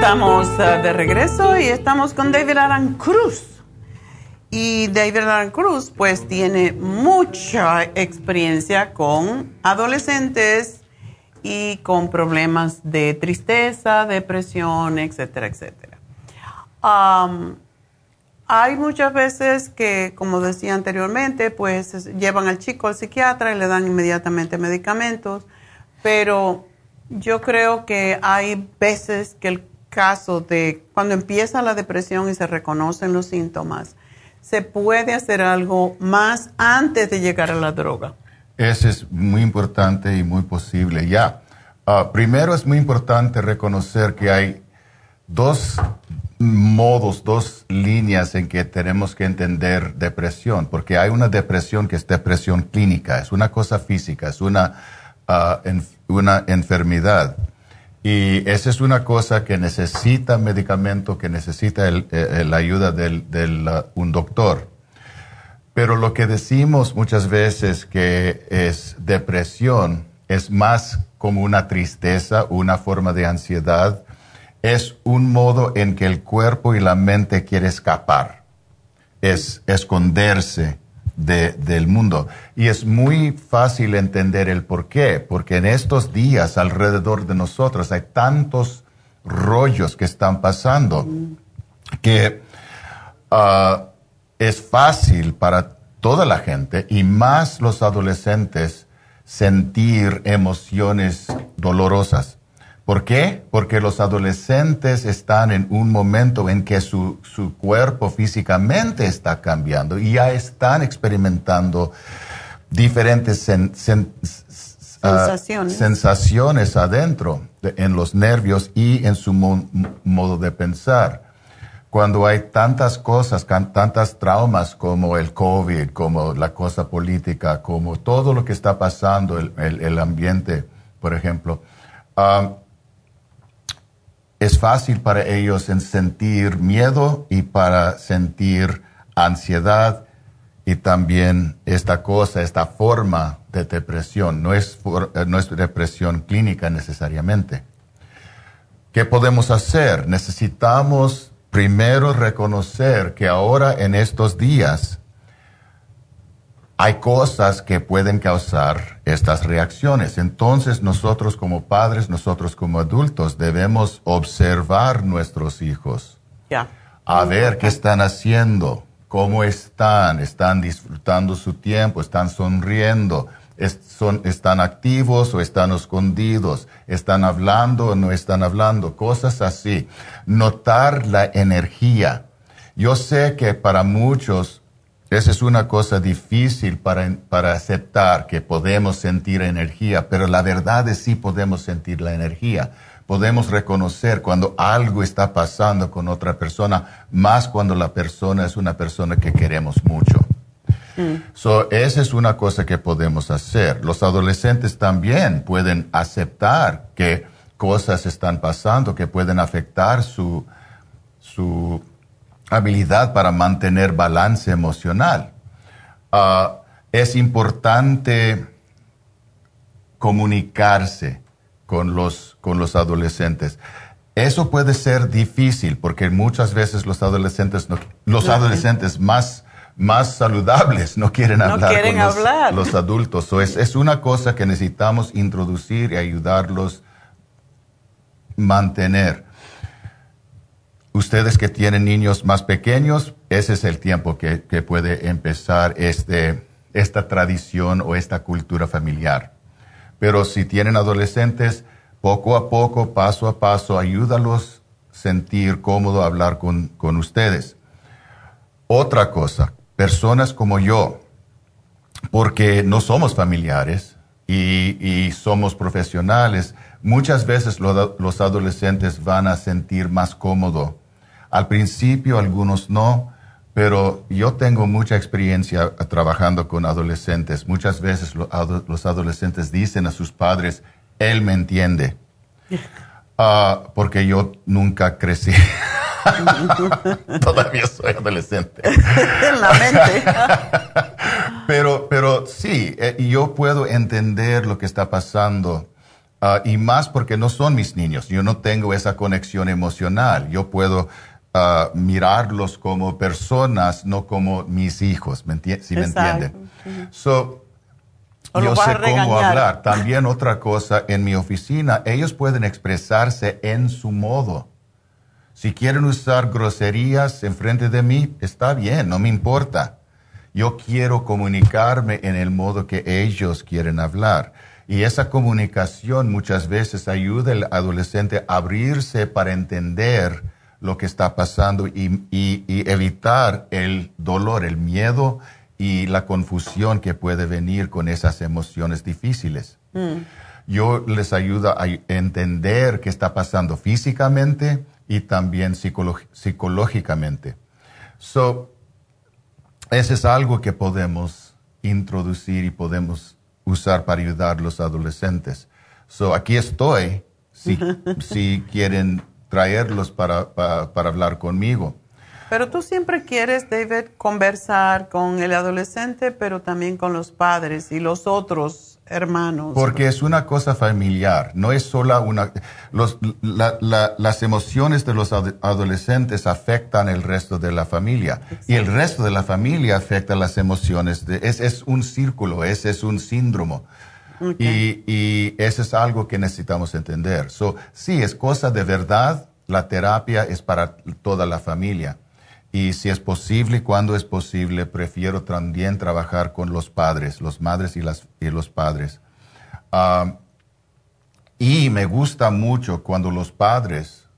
Estamos uh, de regreso y estamos con David Aran Cruz. Y David Aran Cruz pues tiene mucha experiencia con adolescentes y con problemas de tristeza, depresión, etcétera, etcétera. Hay muchas veces que, como decía anteriormente, pues llevan al chico al psiquiatra y le dan inmediatamente medicamentos, pero yo creo que hay veces que el caso de cuando empieza la depresión y se reconocen los síntomas, se puede hacer algo más antes de llegar a la droga. Eso es muy importante y muy posible ya. Ah, primero es muy importante reconocer que hay dos modos, dos líneas en que tenemos que entender depresión, porque hay una depresión que es depresión clínica, es una cosa física, es una, ah, una enfermedad. Y esa es una cosa que necesita medicamento, que necesita eh, la ayuda de un doctor. Pero lo que decimos muchas veces que es depresión es más como una tristeza, una forma de ansiedad, es un modo en que el cuerpo y la mente quiere escapar, es esconderse, del mundo. Y es muy fácil entender el por qué, porque en estos días alrededor de nosotros hay tantos rollos que están pasando que ah, es fácil para toda la gente y más los adolescentes sentir emociones dolorosas. ¿Por qué? Porque los adolescentes están en un momento en que su, cuerpo físicamente está cambiando y ya están experimentando diferentes ah, sensaciones. adentro, en los nervios y en su modo de pensar. Cuando hay tantas cosas, tantas traumas como el COVID, como la cosa política, como todo lo que está pasando, el, ambiente, por ejemplo, ah, es fácil para ellos en sentir miedo y para sentir ansiedad y también esta cosa, esta forma de depresión, no es, eh, no es depresión clínica necesariamente. ¿Qué podemos hacer? Necesitamos primero reconocer que ahora en estos días hay cosas que pueden causar estas reacciones. Entonces nosotros como padres, nosotros como adultos debemos observar nuestros hijos. A ver qué están haciendo, cómo están, están disfrutando su tiempo, están sonriendo, son, están activos o están escondidos, están hablando o no están hablando, cosas así. Notar la energía. Yo sé que para muchos esa es una cosa difícil para, para aceptar que podemos sentir energía, pero la verdad es sí podemos sentir la energía podemos reconocer cuando algo está pasando con otra persona, más cuando la persona es una persona que queremos mucho. Mm. So, esa es una cosa que podemos hacer. Los adolescentes también pueden aceptar que cosas están pasando que pueden afectar su, su habilidad para mantener balance emocional. Ah, es importante comunicarse con los, con los adolescentes. Eso puede ser difícil porque muchas veces los adolescentes, los adolescentes más, más saludables no quieren hablar con los, adultos. es, es una cosa que necesitamos introducir y ayudarlos mantener. Ustedes que tienen niños más pequeños, ese es el tiempo que, puede empezar este, esta tradición o esta cultura familiar. Pero si tienen adolescentes, poco a poco, paso a paso, ayúdalos a sentir cómodo hablar con, con ustedes. Otra cosa, personas como yo, porque no somos familiares y, y somos profesionales, muchas veces los adolescentes van a sentir más cómodo. Al principio algunos no, pero yo tengo mucha experiencia trabajando con adolescentes. Muchas veces los adolescentes dicen a sus padres, él me entiende. *laughs* Ah, porque yo nunca crecí. *laughs* Todavía soy adolescente. en *laughs* la mente. pero, pero sí, eh, yo puedo entender lo que está pasando. Ah, y más porque no son mis niños. Yo no tengo esa conexión emocional. Yo puedo mirarlos como personas, no como mis hijos, ¿me si me entienden? So, yo sé cómo hablar. También otra cosa, en mi oficina, ellos pueden expresarse en su modo. Si quieren usar groserías en frente de mí, está bien, no me importa. Yo quiero comunicarme en el modo que ellos quieren hablar. Y esa comunicación muchas veces ayuda al adolescente a abrirse para entender lo que está pasando y, evitar el dolor, el miedo y la confusión que puede venir con esas emociones difíciles. Mm. Yo les ayudo a entender qué está pasando físicamente y también psicológicamente. So, ese es algo que podemos introducir y podemos usar para ayudar a los adolescentes. So, aquí estoy si, *laughs* si quieren traerlos para, para, hablar conmigo. Pero tú siempre quieres, David, conversar con el adolescente, pero también con los padres y los otros hermanos. Porque es una cosa familiar, no es solo una... Los, las emociones de los adolescentes afectan el resto de la familia y el resto de la familia afecta las emociones. De, es, es un círculo, ese es un síndrome. Y, y, eso es algo que necesitamos entender. So, sí, es cosa de verdad. La terapia es para toda la familia. Y si es posible, cuando es posible, prefiero también trabajar con los padres, los madres y, las, y los padres. Y me gusta mucho cuando los padres,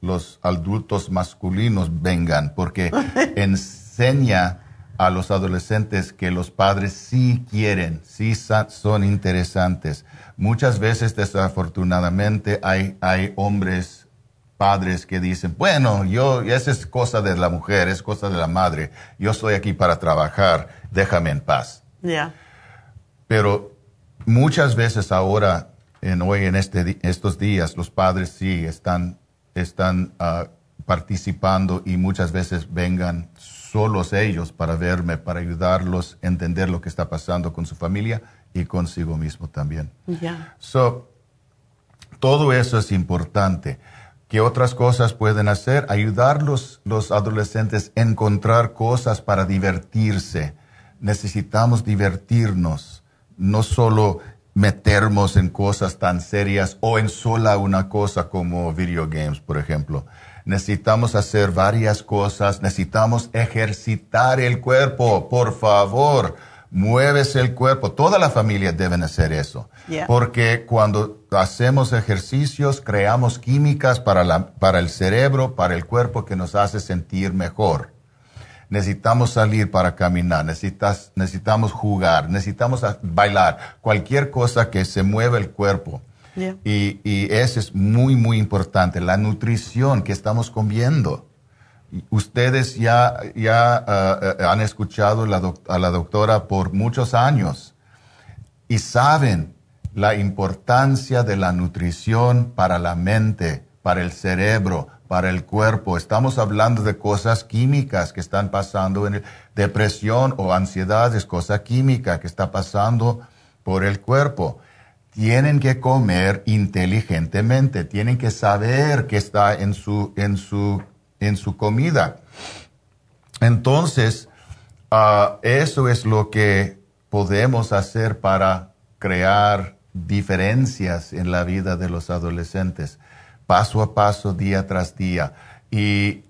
los adultos masculinos vengan, porque *laughs* enseña a los adolescentes que los padres sí quieren, sí son interesantes. Muchas veces, desafortunadamente, hay, hay hombres, padres que dicen, bueno, yo, esa es cosa de la mujer, es cosa de la madre, yo estoy aquí para trabajar, déjame en paz. Pero muchas veces ahora, en hoy, en este, estos días, los padres sí están, están ah, participando y muchas veces vengan solos ellos para verme, para ayudarlos a entender lo que está pasando con su familia y consigo mismo también. So, todo eso es importante. ¿Qué otras cosas pueden hacer? Ayudar los, los adolescentes a encontrar cosas para divertirse. Necesitamos divertirnos, no solo meternos en cosas tan serias o en sola una cosa como video games, por ejemplo. Necesitamos hacer varias cosas, necesitamos ejercitar el cuerpo, por favor mueves el cuerpo. Toda la familia deben hacer eso. Porque cuando hacemos ejercicios, creamos químicas para, la, para el cerebro, para el cuerpo que nos hace sentir mejor. Necesitamos salir para caminar, necesitas, necesitamos jugar, necesitamos bailar, cualquier cosa que se mueva el cuerpo. Y, y eso es muy, muy importante, la nutrición que estamos comiendo ustedes ya, ya eh, eh, han escuchado a la doctora por muchos años y saben la importancia de la nutrición para la mente, para el cerebro, para el cuerpo. Estamos hablando de cosas químicas que están pasando en depresión o ansiedad, es cosa química que está pasando por el cuerpo. Tienen que comer inteligentemente, tienen que saber qué está en su, en su en su comida. Entonces, ah, eso es lo que podemos hacer para crear diferencias en la vida de los adolescentes, paso a paso, día tras día. Y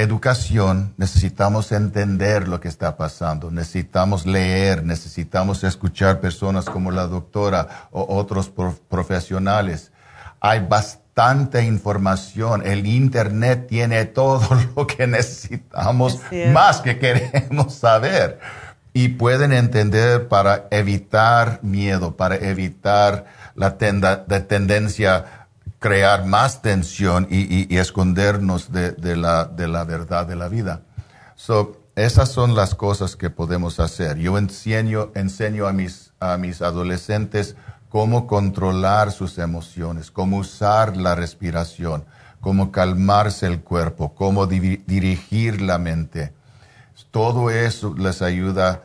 educación, necesitamos entender lo que está pasando, necesitamos leer, necesitamos escuchar personas como la doctora o otros profesionales. Hay bastante información. El Internet tiene todo *laughs* lo que necesitamos, más que queremos saber. Y pueden entender para evitar miedo, para evitar la, tenda, tendencia crear más tensión y, escondernos de, la, verdad de la vida. So, esas son las cosas que podemos hacer. Yo enseño, a mis, adolescentes cómo controlar sus emociones, cómo usar la respiración, cómo calmarse el cuerpo, cómo dirigir la mente. Todo eso les ayuda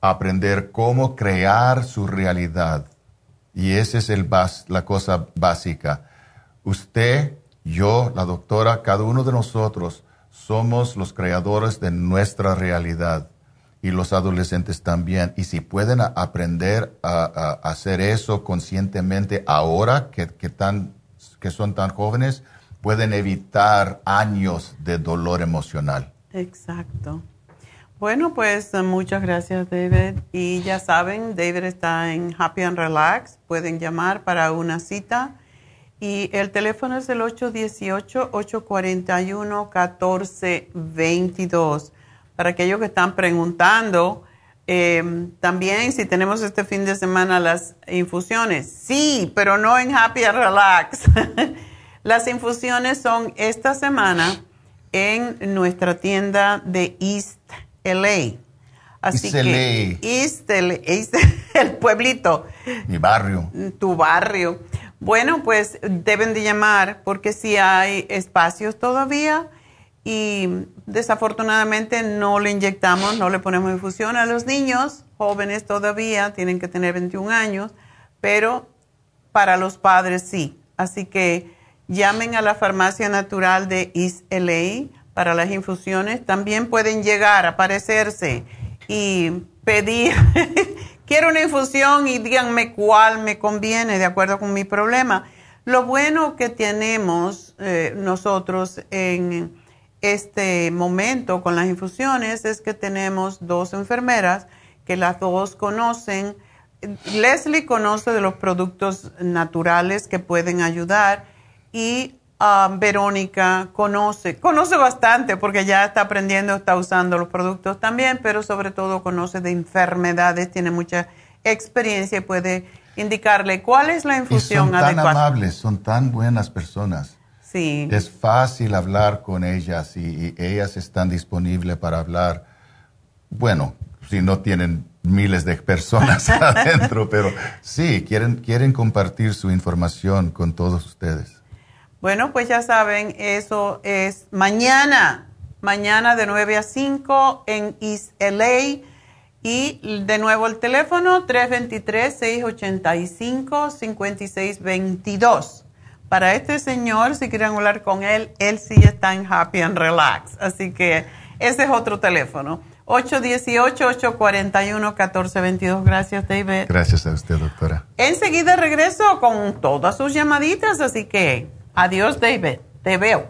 a aprender cómo crear su realidad. Y esa es la cosa básica. Usted, yo, la doctora, cada uno de nosotros somos los creadores de nuestra realidad y los adolescentes también. Y si pueden aprender a, hacer eso conscientemente ahora que, que, tan, que son tan jóvenes, pueden evitar años de dolor emocional. Exacto. Bueno, pues muchas gracias, David. Y ya saben, David está en Happy and Relax. Pueden llamar para una cita. Y el teléfono es el 818-841-1422 para aquellos que están preguntando, eh, también si tenemos este fin de semana las infusiones. Sí, pero no en Happy and Relax. *laughs* las infusiones son esta semana en nuestra tienda de East LA. Así East que East *laughs* East, el pueblito. Mi barrio. Tu barrio. Bueno, pues deben de llamar porque si hay espacios todavía y desafortunadamente no le inyectamos, no le ponemos infusión a los niños jóvenes todavía, tienen que tener 21 años, pero para los padres sí. Así que llamen a la farmacia natural de East LA para las infusiones. También pueden llegar, aparecerse y pedir, *laughs* quiero una infusión y díganme cuál me conviene de acuerdo con mi problema. Lo bueno que tenemos eh, nosotros en este momento con las infusiones es que tenemos dos enfermeras que las dos conocen. Leslie conoce de los productos naturales que pueden ayudar y um, Verónica conoce, conoce bastante porque ya está aprendiendo, está usando los productos también, pero sobre todo conoce de enfermedades, tiene mucha experiencia y puede indicarle cuál es la infusión y son tan amables, son tan buenas personas. Es fácil hablar con ellas y, ellas están disponibles para hablar. Bueno, si no tienen miles de personas *laughs* adentro, pero sí, quieren, quieren compartir su información con todos ustedes. Bueno, pues ya saben, eso es mañana, mañana de 9 a 5 en East LA. Y de nuevo el teléfono 323-685-5622. Para este señor, si quieren hablar con él, él sí está en Happy and Relax. Así que ese es otro teléfono. 818-841-1422. Gracias, David. Gracias a usted, doctora. Enseguida regreso con todas sus llamaditas, así que adiós, David. Te veo.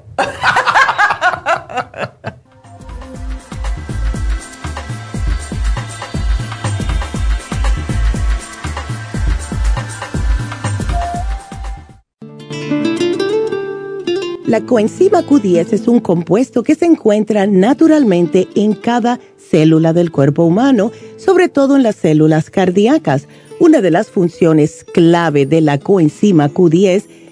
La coenzima Q10 es un compuesto que se encuentra naturalmente en cada célula del cuerpo humano, sobre todo en las células cardíacas. Una de las funciones clave de la coenzima Q10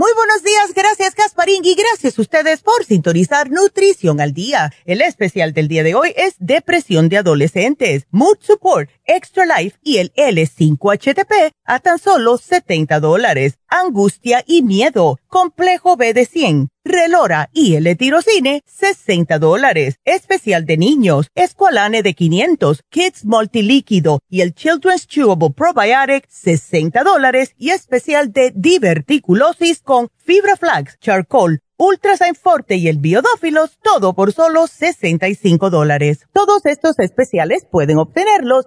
Muy buenos días, gracias Casparín y gracias a ustedes por sintonizar Nutrición al Día. El especial del día de hoy es Depresión de Adolescentes, Mood Support, Extra Life y el L5HTP a tan solo 70 dólares. Angustia y Miedo, Complejo B de 100, Relora y L-Tirocine, 60 dólares. Especial de niños, Esqualane de 500, Kids Multilíquido y el Children's Chewable Probiotic, 60 dólares. Y especial de diverticulosis con Fibra Flax, Charcoal, Ultrasign Forte y el Biodófilos, todo por solo 65 dólares. Todos estos especiales pueden obtenerlos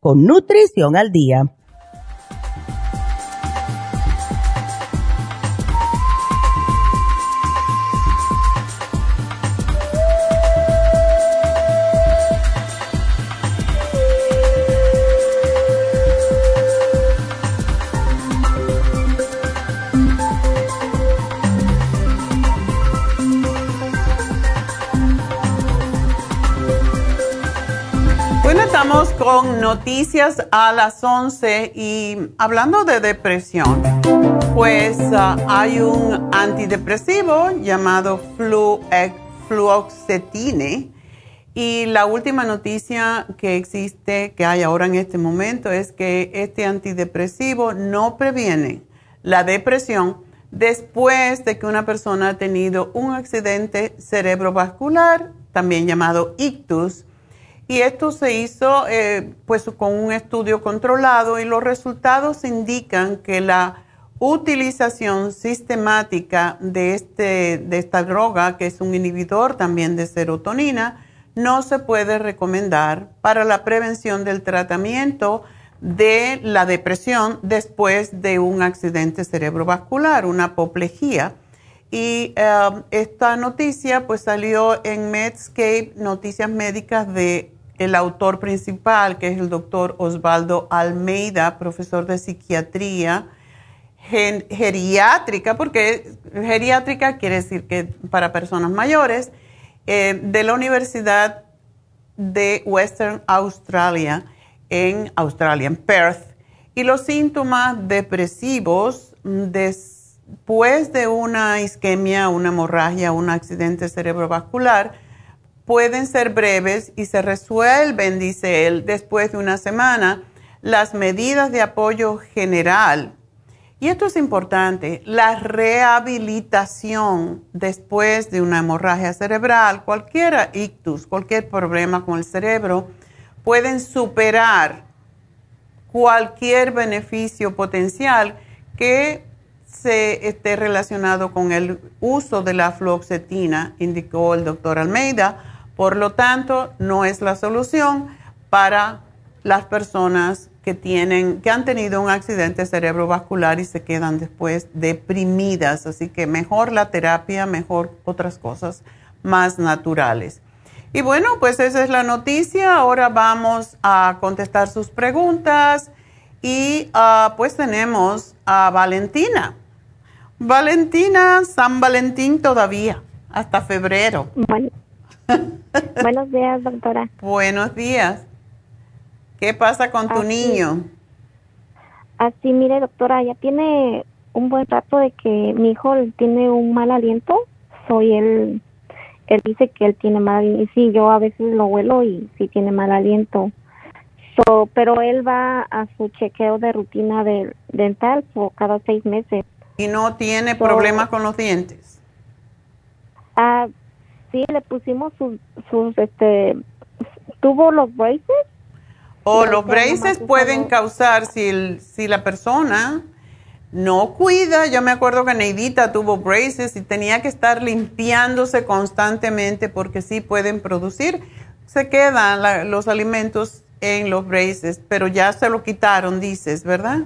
con Nutrición al Día. Estamos con noticias a las 11 y hablando de depresión, pues ah, hay un antidepresivo llamado fluoxetine. Y la última noticia que existe, que hay ahora en este momento, es que este antidepresivo no previene la depresión después de que una persona ha tenido un accidente cerebrovascular, también llamado ictus, y esto se hizo eh, pues con un estudio controlado y los resultados indican que la utilización sistemática de, este, de esta droga, que es un inhibidor también de serotonina, no se puede recomendar para la prevención del tratamiento de la depresión después de un accidente cerebrovascular, una apoplejía. Y eh, esta noticia pues salió en Medscape, Noticias Médicas de el autor principal, que es el doctor Osvaldo Almeida, profesor de psiquiatría, geriátrica, porque geriátrica quiere decir que para personas mayores, eh, de la Universidad de Western Australia, en Australia, en Perth. Y los síntomas depresivos después de una isquemia, una hemorragia, un accidente cerebrovascular, pueden ser breves y se resuelven, dice él, después de una semana. Las medidas de apoyo general y esto es importante, la rehabilitación después de una hemorragia cerebral, cualquier ictus, cualquier problema con el cerebro, pueden superar cualquier beneficio potencial que se esté relacionado con el uso de la fluoxetina, indicó el doctor Almeida. Por lo tanto, no es la solución para las personas que tienen, que han tenido un accidente cerebrovascular y se quedan después deprimidas. Así que mejor la terapia, mejor otras cosas más naturales. Y bueno, pues esa es la noticia. Ahora vamos a contestar sus preguntas y ah, pues tenemos a Valentina. Valentina, San Valentín todavía, hasta febrero. *laughs* buenos días, doctora. Buenos días. ¿Qué pasa con tu niño? Así, mire, doctora, ya tiene un buen rato de que mi hijo tiene un mal aliento. Soy él, él dice que él tiene mal aliento. Y sí, yo a veces lo huelo y sí tiene mal aliento. So, pero él va a su chequeo de rutina de, dental so, cada seis meses. ¿Y no tiene problemas con los dientes? Ah, sí, le pusimos sus, sus este, tuvo los braces o los braces pueden causar, si, si la persona no cuida, yo me acuerdo que Neidita tuvo braces y tenía que estar limpiándose constantemente porque sí pueden producir, se quedan los alimentos en los braces, pero ya se lo quitaron, dices, ¿verdad?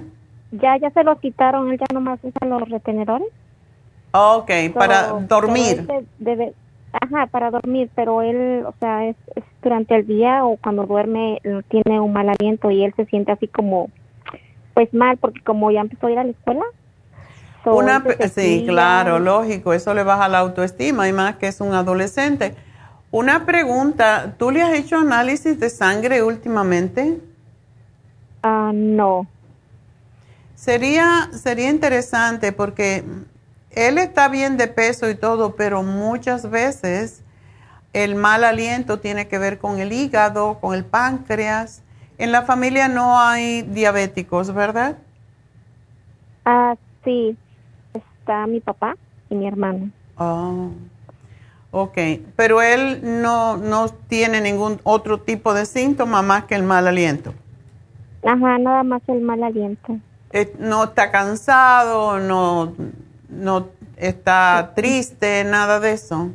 Ya, ya se lo quitaron, él ya nomás usa los retenedores. Ok, para dormir. Debe, Ajá, para dormir, pero él, o sea, es, durante el día o cuando duerme tiene un mal aliento y él se siente así como, pues mal, porque como ya empezó a ir a la escuela. Una, sí, claro, lógico, eso le baja la autoestima y más que es un adolescente. Una pregunta, ¿tú le has hecho análisis de sangre últimamente? Ah, no. Sería, sería interesante porque él está bien de peso y todo, pero muchas veces el mal aliento tiene que ver con el hígado, con el páncreas. En la familia no hay diabéticos, ¿verdad? Ah, sí. Está mi papá y mi hermano. Oh. Ok, pero él no, no tiene ningún otro tipo de síntoma más que el mal aliento. Ajá, nada más el mal aliento. No está cansado, no no está triste, nada de eso.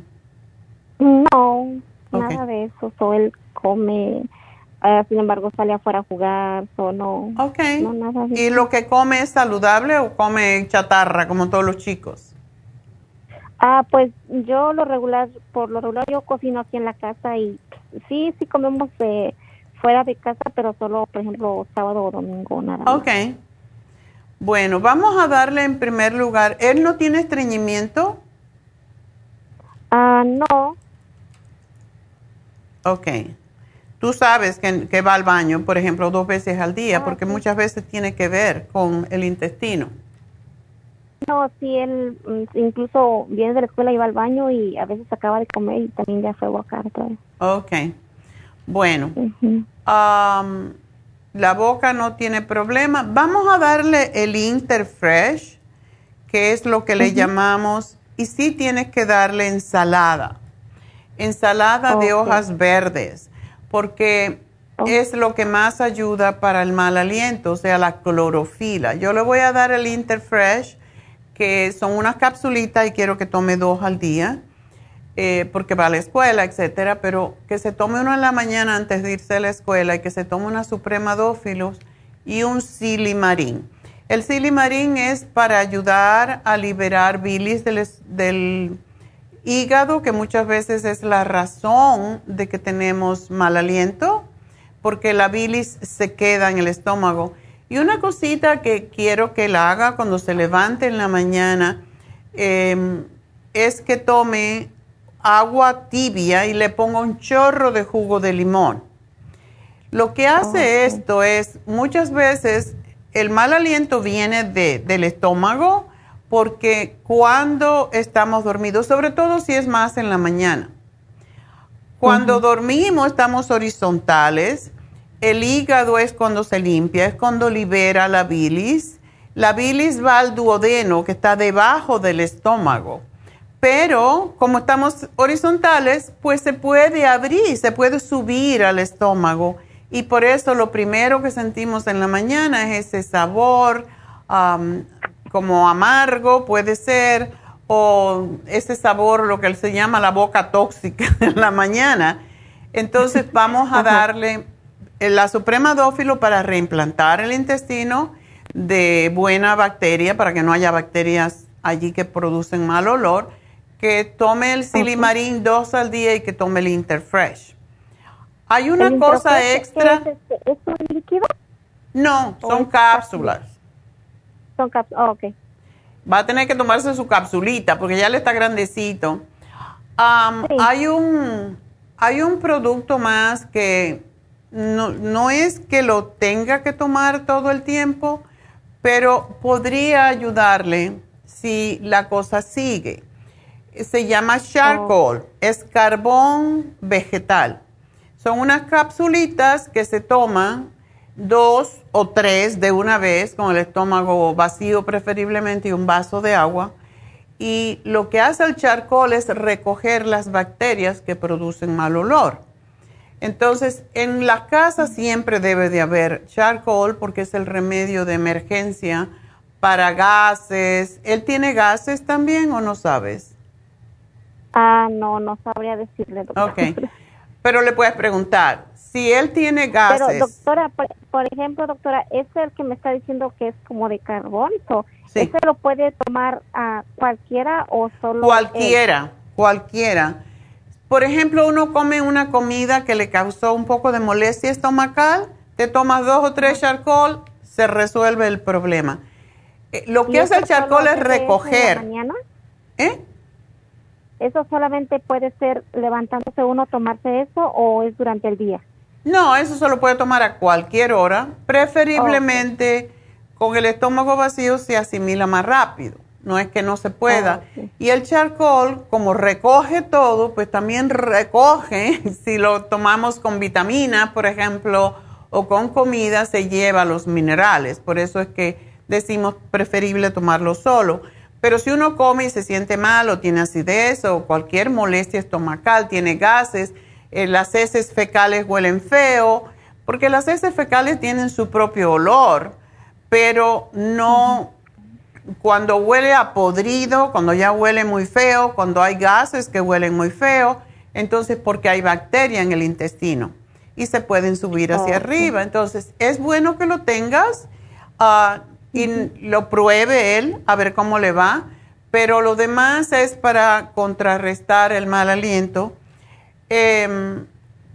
No, nada de eso. So, él come, eh, sin embargo, sale afuera a jugar, o no. Ok. ¿Y lo que come es saludable o come chatarra, como todos los chicos? Ah, pues yo lo regular, por lo regular yo cocino aquí en la casa y sí, sí comemos de fuera de casa, pero solo, por ejemplo, sábado o domingo, nada Ok. Bueno, vamos a darle en primer lugar, ¿él no tiene estreñimiento? Ah, no. Ok. Tú sabes que, va al baño, por ejemplo, dos veces al día, ah, porque muchas veces tiene que ver con el intestino. No, sí, él mm, incluso viene de la escuela y va al baño y a veces acaba de comer y también ya fue a bocar. Ok. Bueno la boca no tiene problema. Vamos a darle el Interfresh, que es lo que le llamamos, y sí tienes que darle ensalada, ensalada de hojas verdes, porque es lo que más ayuda para el mal aliento, o sea, la clorofila. Yo le voy a dar el Interfresh, que son unas capsulitas y quiero que tome dos al día eh, porque va a la escuela, etcétera, pero que se tome uno en la mañana antes de irse a la escuela y que se tome una supremadófilos y un silimarín. El silimarín es para ayudar a liberar bilis del, hígado, que muchas veces es la razón de que tenemos mal aliento, porque la bilis se queda en el estómago. Y una cosita que quiero que él haga cuando se levante en la mañana em, es que tome agua tibia y le ponga un chorro de jugo de limón. Lo que hace esto es, muchas veces el mal aliento viene del estómago porque cuando estamos dormidos, sobre todo si es más en la mañana, cuando dormimos estamos horizontales, el hígado es cuando se limpia, es cuando libera la bilis. La bilis va al duodeno que está debajo del estómago. Pero como estamos horizontales, pues se puede abrir, se puede subir al estómago. Y por eso lo primero que sentimos en la mañana es ese sabor como amargo, puede ser, o ese sabor, lo que se llama la boca tóxica *laughs* en la mañana. Entonces *laughs* vamos a darle la suprema dófilo para reimplantar el intestino de buena bacteria, para que no haya bacterias allí que producen mal olor que tome el silimarín dos al día y que tome el Interfresh. Hay una cosa extra. ¿Es, este? ¿Es un líquido? No, son cápsulas. Son cápsulas, oh, ok. Va a tener que tomarse su capsulita porque ya le está grandecito. Hay un hay un producto más que no, no es que lo tenga que tomar todo el tiempo, pero podría ayudarle si la cosa sigue se llama charcoal, oh. es carbón vegetal. Son unas capsulitas que se toman dos o tres de una vez con el estómago vacío preferiblemente y un vaso de agua. Y lo que hace el charcoal es recoger las bacterias que producen mal olor. Entonces, en la casa siempre debe de haber charcoal porque es el remedio de emergencia para gases. ¿Él tiene gases también o no sabes? Ah, no, no sabría decirle, doctora. Ok, pero le puedes preguntar, si él tiene gases. Pero, doctora, por, ejemplo, doctora, ¿es el que me está diciendo que es como de carbón? sí. ¿Ese lo puede tomar a cualquiera o solo Cualquiera, cualquiera. Por ejemplo, uno come una comida que le causó un poco de molestia estomacal, te tomas dos o tres charcoal, se resuelve el problema. Eh, lo que hace el charcoal es recoger. mañana? ¿Eh? ¿Eso solamente puede ser levantándose uno, tomarse eso o es durante el día? No, eso se lo puede tomar a cualquier hora. Preferiblemente con el estómago vacío se asimila más rápido. No es que no se pueda. Y el charcoal, como recoge todo, pues también recoge, *laughs* si lo tomamos con vitaminas, por ejemplo, o con comida, se lleva los minerales. Por eso es que decimos preferible tomarlo solo. Pero si uno come y se siente mal o tiene acidez o cualquier molestia estomacal, tiene gases, eh, las heces fecales huelen feo, porque las heces fecales tienen su propio olor, pero no cuando huele a podrido, cuando ya huele muy feo, cuando hay gases que huelen muy feo, entonces porque hay bacteria en el intestino y se pueden subir hacia arriba. Entonces es bueno que lo tengas. Uh, y lo pruebe él a ver cómo le va, pero lo demás es para contrarrestar el mal aliento. Em,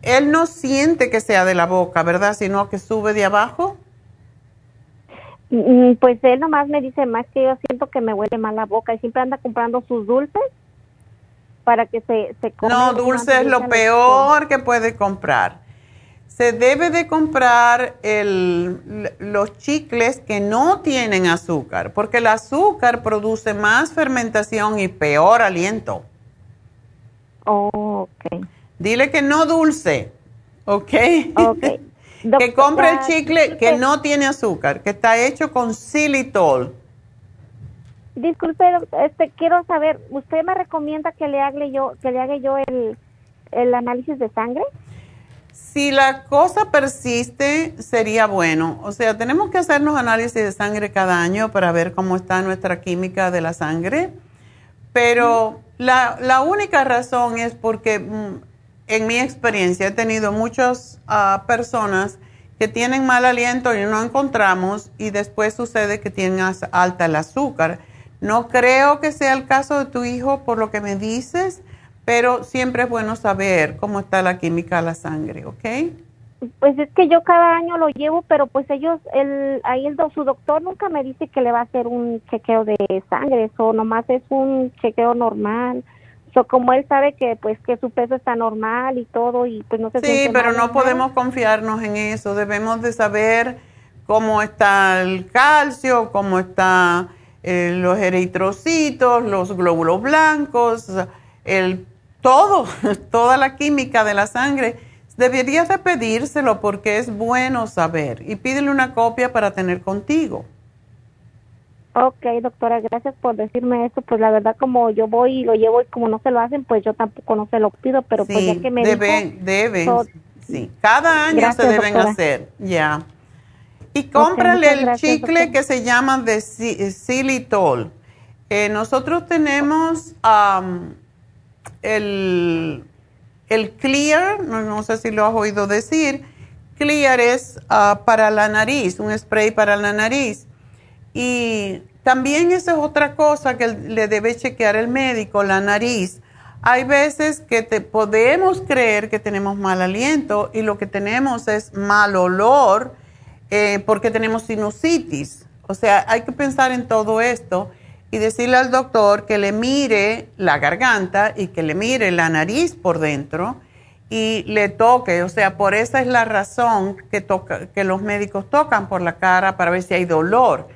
él no siente que sea de la boca, ¿verdad? Sino que sube de abajo. Mm, pues él nomás me dice más que yo siento que me huele mal la boca y siempre anda comprando sus dulces para que se, se No, dulce es lo peor que puede comprar se debe de comprar los chicles que no tienen azúcar, porque el azúcar produce más fermentación y peor aliento. Oh, ok. Dile que no dulce, ¿ok? Ok. *laughs* que compre el chicle que no tiene azúcar, que está hecho con xilitol. Disculpe, este, quiero saber, ¿usted me recomienda que le haga yo, que le haga yo el, el análisis de sangre? Si la cosa persiste, sería bueno. O sea, tenemos que hacernos análisis de sangre cada año para ver cómo está nuestra química de la sangre. Pero la, única razón es porque, mm, en mi experiencia, he tenido muchas ah, personas que tienen mal aliento y no encontramos y después sucede que tienen alta el azúcar. No creo que sea el caso de tu hijo por lo que me dices, pero siempre es bueno saber cómo está la química de la sangre, ¿ok? Pues es que yo cada año lo llevo, pero pues ellos, el, ahí el, su doctor nunca me dice que le va a hacer un chequeo de sangre, eso nomás es un chequeo normal. So, como él sabe que pues que su peso está normal y todo y pues no se Sí, pero no podemos confiarnos en eso, debemos de saber cómo está el calcio, cómo están eh, los eritrocitos, los glóbulos blancos, el todo, *laughs* toda la química de la sangre Deberías de pedírselo porque es bueno saber y pídele una copia para tener contigo. Ok, doctora, gracias por decirme esto. Pues la verdad, como yo voy y lo llevo y como no se lo hacen, pues yo tampoco no se lo pido, pero pues ya que me deben, deben, sí. Cada año se deben hacer, ya. Y cómprale el chicle que se llama de xilitol. Eh, nosotros tenemos el el Clear, no, sé si lo has oído decir, Clear es ah, para la nariz, un spray para la nariz. Y también esa es otra cosa que le debe chequear el médico, la nariz. Hay veces que te podemos creer que tenemos mal aliento y lo que tenemos es mal olor eh, porque tenemos sinusitis. O sea, hay que pensar en todo esto y decirle al doctor que le mire la garganta y que le mire la nariz por dentro y le toque, o sea, por esa es la razón que, toca, que los médicos tocan por la cara para ver si hay dolor.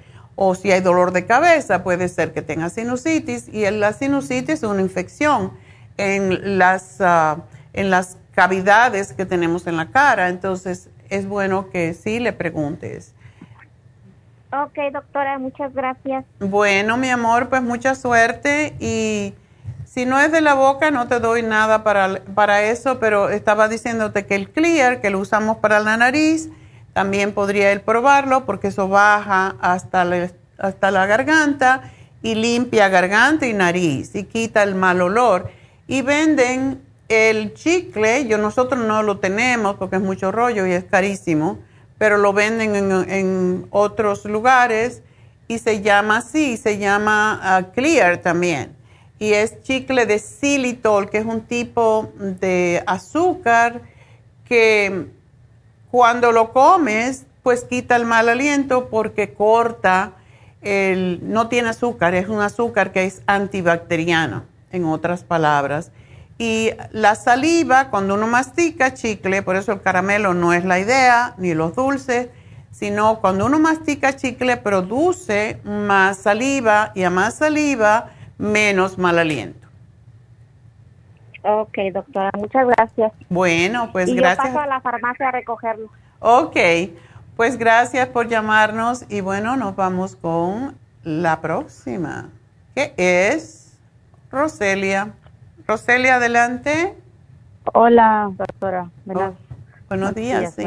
O si hay dolor de cabeza, puede ser que tenga sinusitis y la sinusitis es una infección en las, ah, en las cavidades que tenemos en la cara, entonces es bueno que sí le preguntes. Ok, doctora, muchas gracias. Bueno, mi amor, pues mucha suerte y si no es de la boca no te doy nada para, para eso, pero estaba diciéndote que el clear, que lo usamos para la nariz, también podría él probarlo porque eso baja hasta la, hasta la garganta y limpia garganta y nariz y quita el mal olor. Y venden el chicle, yo nosotros no lo tenemos porque es mucho rollo y es carísimo pero lo venden en, otros lugares y se llama así, se llama ah, Clear también. Y es chicle de xilitol, que es un tipo de azúcar que cuando lo comes, pues quita el mal aliento porque corta el, no tiene azúcar, es un azúcar que es antibacteriano, en otras palabras. Y la saliva, cuando uno mastica chicle, por eso el caramelo no es la idea, ni los dulces, sino cuando uno mastica chicle produce más saliva y a más saliva menos mal aliento. Ok, doctora, muchas gracias. Bueno, pues y gracias. Yo paso a la farmacia a recogerlo. Ok, pues gracias por llamarnos y bueno, nos vamos con la próxima, que es Roselia. Roselia, adelante. Hola, doctora. Oh, buenos, días, sí.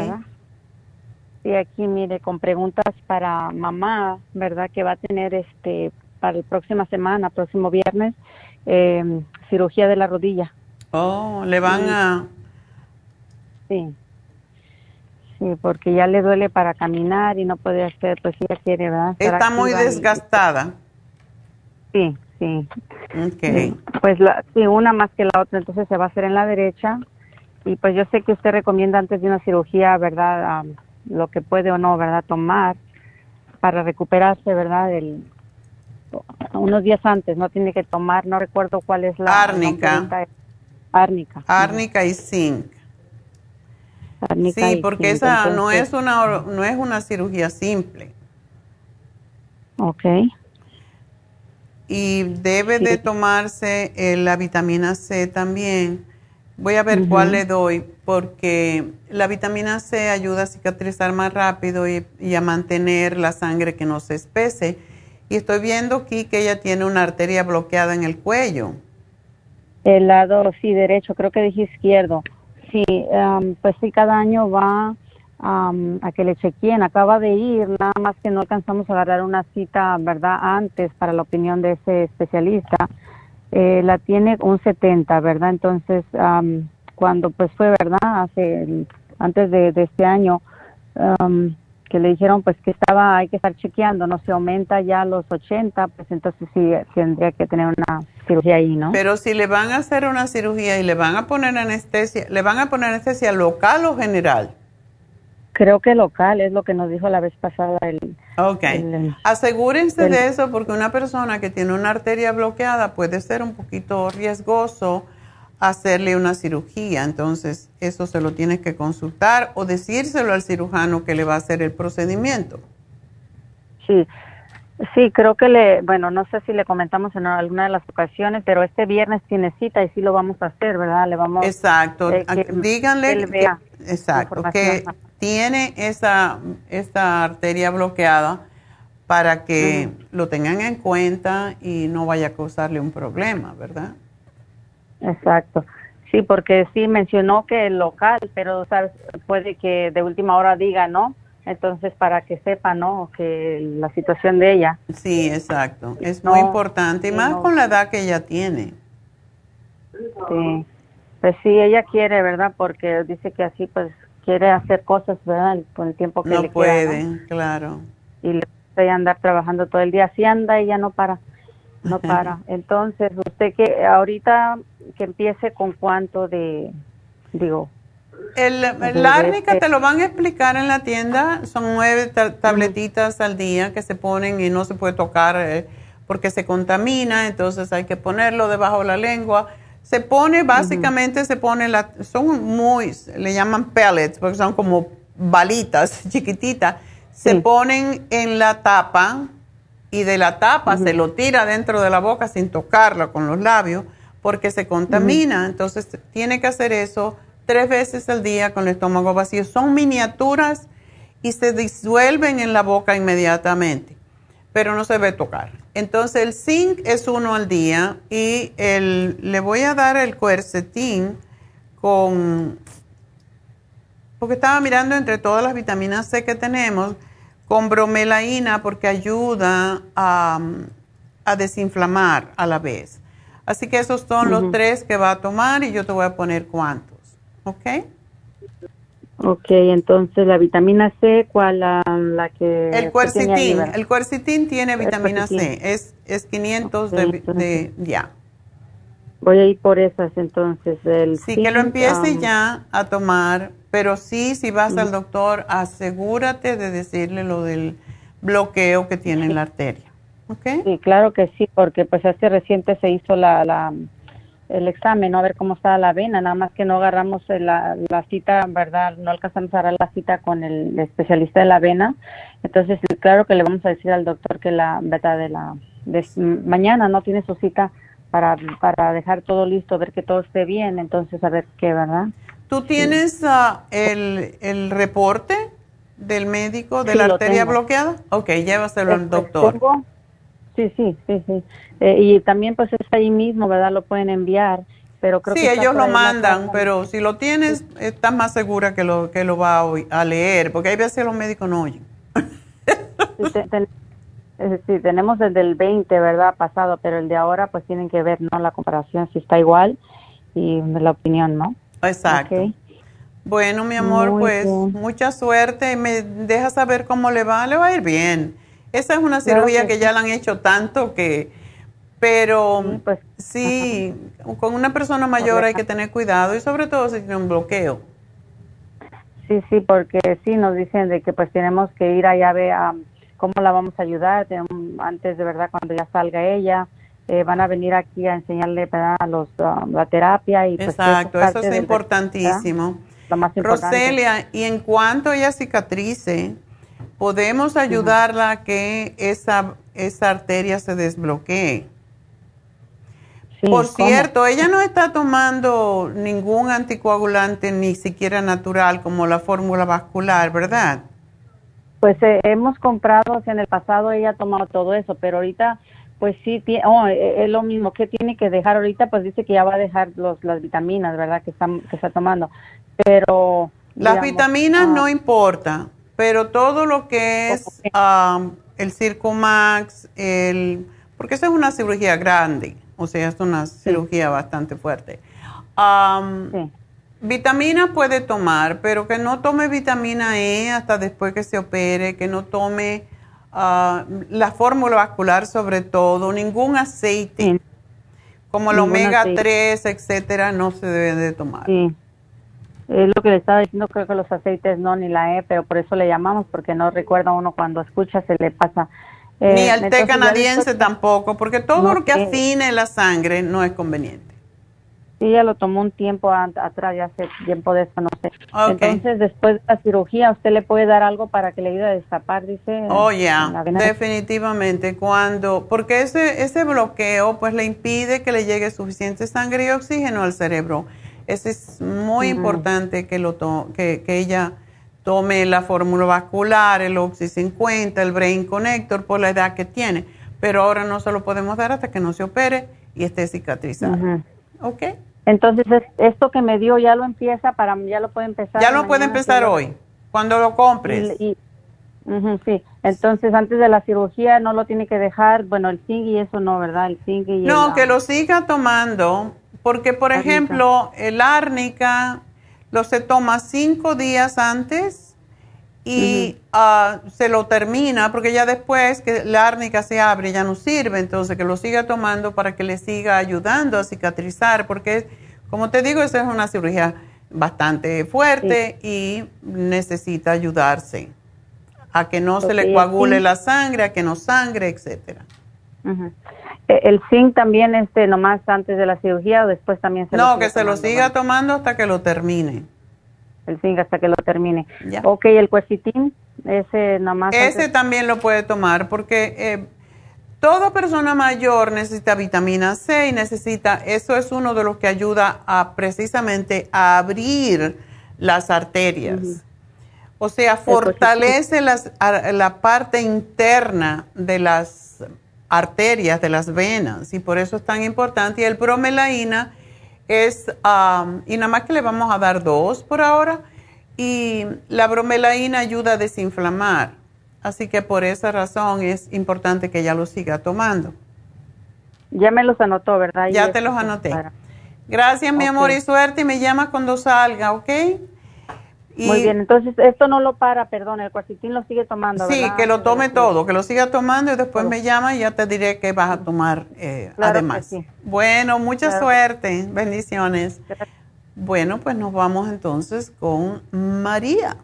Sí, aquí mire, con preguntas para mamá, ¿verdad? Que va a tener este para la próxima semana, próximo viernes, em, cirugía de la rodilla. Oh, le van a... Sí. Sí, porque ya le duele para caminar y no puede hacer, pues ella quiere, ¿verdad? Está muy desgastada. Sí, sí. Okay. Pues la, sí, una más que la otra, entonces se va a hacer en la derecha. Y pues yo sé que usted recomienda antes de una cirugía, ¿verdad? lo que puede o no, ¿verdad? Tomar para recuperarse, ¿verdad? El, unos días antes, no tiene que tomar, no recuerdo cuál es la... Árnica. Árnica. Árnica y zinc. sí, porque esa no es una no es una cirugía simple. Okay y debe de tomarse eh, la vitamina C también. Voy a ver cuál le doy porque la vitamina C ayuda a cicatrizar más rápido y, a mantener la sangre que no se espese. Y estoy viendo aquí que ella tiene una arteria bloqueada en el cuello. El lado, sí, derecho, creo que dije izquierdo. Sí, pues sí, cada año va a que le chequeen. Acaba de ir, nada más que no alcanzamos a agarrar una cita, ¿verdad? Antes para la opinión de ese especialista. Eh, la tiene un 70, ¿verdad? Entonces, cuando pues fue, ¿verdad? Hace, antes de, este año, que le dijeron pues que estaba, hay que estar chequeando, no se aumenta ya los 80, pues entonces sí tendría que tener una cirugía ahí, ¿no? Pero si le van a hacer una cirugía y le van a poner anestesia, ¿le van a poner anestesia local o general? Creo que local es lo que nos dijo la vez pasada el. Ok. el- Asegúrense el- de eso porque una persona que tiene una arteria bloqueada puede ser un poquito riesgoso hacerle una cirugía. Entonces, eso se lo tienes que consultar o decírselo al cirujano que le va a hacer el procedimiento. Sí, sí, creo que le, bueno, no sé si le comentamos en alguna de las ocasiones, pero este viernes tiene cita y sí lo vamos a hacer, ¿verdad? Le vamos. Exacto. eh, que Díganle que, vea exacto, que. Tiene esa, esa arteria bloqueada para que lo tengan en cuenta y no vaya a causarle un problema, ¿verdad? Exacto. Sí, porque sí mencionó que el local, pero sabes, puede que de última hora diga, ¿no? Entonces, para que sepa, ¿no? Que la situación de ella. Sí, exacto. Es No, muy importante y más no. con la edad que ella tiene. Sí. Pues sí, ella quiere, ¿verdad? Porque dice que así, pues, quiere hacer cosas, ¿verdad? Con el tiempo que No le puede, queda, ¿no? claro. y le gusta andar trabajando todo el día. Así anda, ella no para, no *laughs* para. Entonces, usted que ahorita que empiece con cuánto de, digo, El, el árnica este- te lo van a explicar en la tienda. Son nueve ta- tabletitas al día que se ponen y no se puede tocar eh, porque se contamina. Entonces hay que ponerlo debajo de la lengua. Se pone, básicamente se pone, la, son muy, le llaman pellets porque son como balitas *laughs* chiquititas. Se ponen en la tapa y de la tapa se lo tira dentro de la boca sin tocarla con los labios porque se contamina. Entonces tiene que hacer eso tres veces al día con el estómago vacío. Son miniaturas y se disuelven en la boca inmediatamente, pero no se debe tocar. Entonces el zinc es uno al día y el, le voy a dar el cuercetín con, porque estaba mirando entre todas las vitaminas C que tenemos, con bromelaína porque ayuda a, a desinflamar a la vez. Así que esos son los tres que va a tomar y yo te voy a poner cuántos, ¿ok? Ok, entonces la vitamina C, ¿cuál la, la que El cuercitín, el cuercitín tiene vitamina C, es, es 500 Ok, de, entonces- de- ya. Voy a ir por esas entonces. El Sí, que lo empiece um, ya a tomar, pero sí, si vas al doctor, asegúrate de decirle lo del bloqueo que tiene en la arteria, ¿ok? Sí, claro que sí, porque pues hace reciente se hizo la, la el examen, ¿no? A ver cómo está la vena, nada más que no agarramos el- la, la cita, ¿verdad? No alcanzamos a agarrar la cita con el especialista de la vena. Entonces, sí, claro que le vamos a decir al doctor que la beta de la de, mañana no tiene su cita para, para dejar todo listo, ver que todo esté bien, entonces a ver qué, ¿verdad? ¿Tú tienes ah, el, el reporte del médico de Sí, la arteria tengo. bloqueada? Ok, llévaselo al Eh, pues, doctor. tengo- Sí, sí, sí, sí. Eh, y también pues es ahí mismo, ¿verdad? Lo pueden enviar, pero creo Sí, que está ellos lo ahí mandan, pero si lo tienes, estás más segura que lo, que lo va a, leer, porque hay veces los médicos no oyen. Sí, te- ten- sí, tenemos el del 20, ¿verdad? Pasado, pero el de ahora pues tienen que ver, ¿no? La comparación, si está igual y la opinión, ¿no? Exacto. Bueno, mi amor, Muy pues bien. mucha suerte y me deja saber cómo le va. Le va a ir bien. Esa es una Claro cirugía que sí. ya la han hecho tanto que, pero Sí, pues, sí, con una persona mayor hay que tener cuidado y sobre todo si tiene un bloqueo. Sí, sí, porque sí nos dicen de que pues tenemos que ir allá a ver am, cómo la vamos a ayudar antes de verdad cuando ya salga ella. eh, van a venir aquí a enseñarle ¿verdad? Los, ah, la terapia y pues, Exacto, eso es importantísimo. Lo más importante. Roselia, y en cuanto ella cicatrice, podemos ayudarla a que esa, esa arteria se desbloquee. Sí, Por ¿cómo? cierto, ella no está tomando ningún anticoagulante ni siquiera natural como la fórmula vascular, ¿verdad? Pues eh, hemos comprado, en el pasado ella ha tomado todo eso, pero ahorita pues sí, tie- oh, eh, es lo mismo que tiene que dejar ahorita, pues dice que ya va a dejar los, las vitaminas, ¿verdad? Que está, que está tomando. Pero... Las digamos, vitaminas ah, no importa, pero todo lo que es am, el Circumax, el, porque eso es una cirugía grande, o sea, es una cirugía bastante fuerte. Sí. Vitamina puede tomar, pero que no tome vitamina E hasta después que se opere, que no tome ah, la fórmula vascular sobre todo, ningún aceite, Sí. Como el Ningún aceite. Mm. omega 3, etcétera, no se debe de tomar. Sí. Es lo que le estaba diciendo, creo que los aceites no, ni la E, pero por eso le llamamos, porque no recuerda uno cuando escucha, se le pasa. Eh, ni el té canadiense tampoco, porque todo lo que afine la sangre no es conveniente. Sí, ya lo tomó un tiempo atrás, ya hace tiempo de eso, no sé. Entonces, después de la cirugía, ¿usted le puede dar algo para que le ayude a destapar, dice? Oh, ya, definitivamente. Cuando, porque ese, ese bloqueo, pues le impide que le llegue suficiente sangre y oxígeno al cerebro. Eso es muy importante que, lo que, que ella tome la fórmula vascular, el Oxy 50, el Brain Connector por la edad que tiene. Pero ahora no se lo podemos dar hasta que no se opere y esté cicatrizado. ¿Ok? Entonces, esto que me dio ya lo empieza para, ya lo puede empezar. Ya lo puede empezar hoy, cuando lo compres. sí, entonces antes de la cirugía no lo tiene que dejar, bueno, el zinc y eso no, ¿verdad? El zinc y No, que lo siga tomando, porque por ejemplo, el árnica lo se toma cinco días antes y ah, se lo termina, porque ya después que la árnica se abre ya no sirve, entonces que lo siga tomando para que le siga ayudando a cicatrizar, porque como te digo, esa es una cirugía bastante fuerte y necesita ayudarse a que no se le coagule la sangre, a que no sangre, etcétera. ¿El zinc también este nomás antes de la cirugía o después también se No, que se lo siga tomando hasta que lo termine. El zinc hasta que lo termine. Ya. Ok, el cuercitín, ese nomás. Ese también lo puede tomar porque eh, toda persona mayor necesita vitamina C y necesita, eso es uno de los que ayuda a precisamente a abrir las arterias. O sea, fortalece las, la parte interna de las arterias, de las venas, y por eso es tan importante. Y el bromelaína es, y nada más que le vamos a dar dos por ahora, y la bromelaína ayuda a desinflamar. Así que por esa razón es importante que ella lo siga tomando. Ya me los anotó, ¿verdad? Ya te los anoté. Gracias, mi amor, y suerte. Y me llama cuando salga, ¿ok? Muy bien, entonces esto no lo para, perdón, el cuarcitín lo sigue tomando. Sí, que lo tome todo, que lo siga tomando y después me llama y ya te diré que vas a tomar eh, además. Bueno, mucha suerte, bendiciones. Bueno, pues nos vamos entonces con María.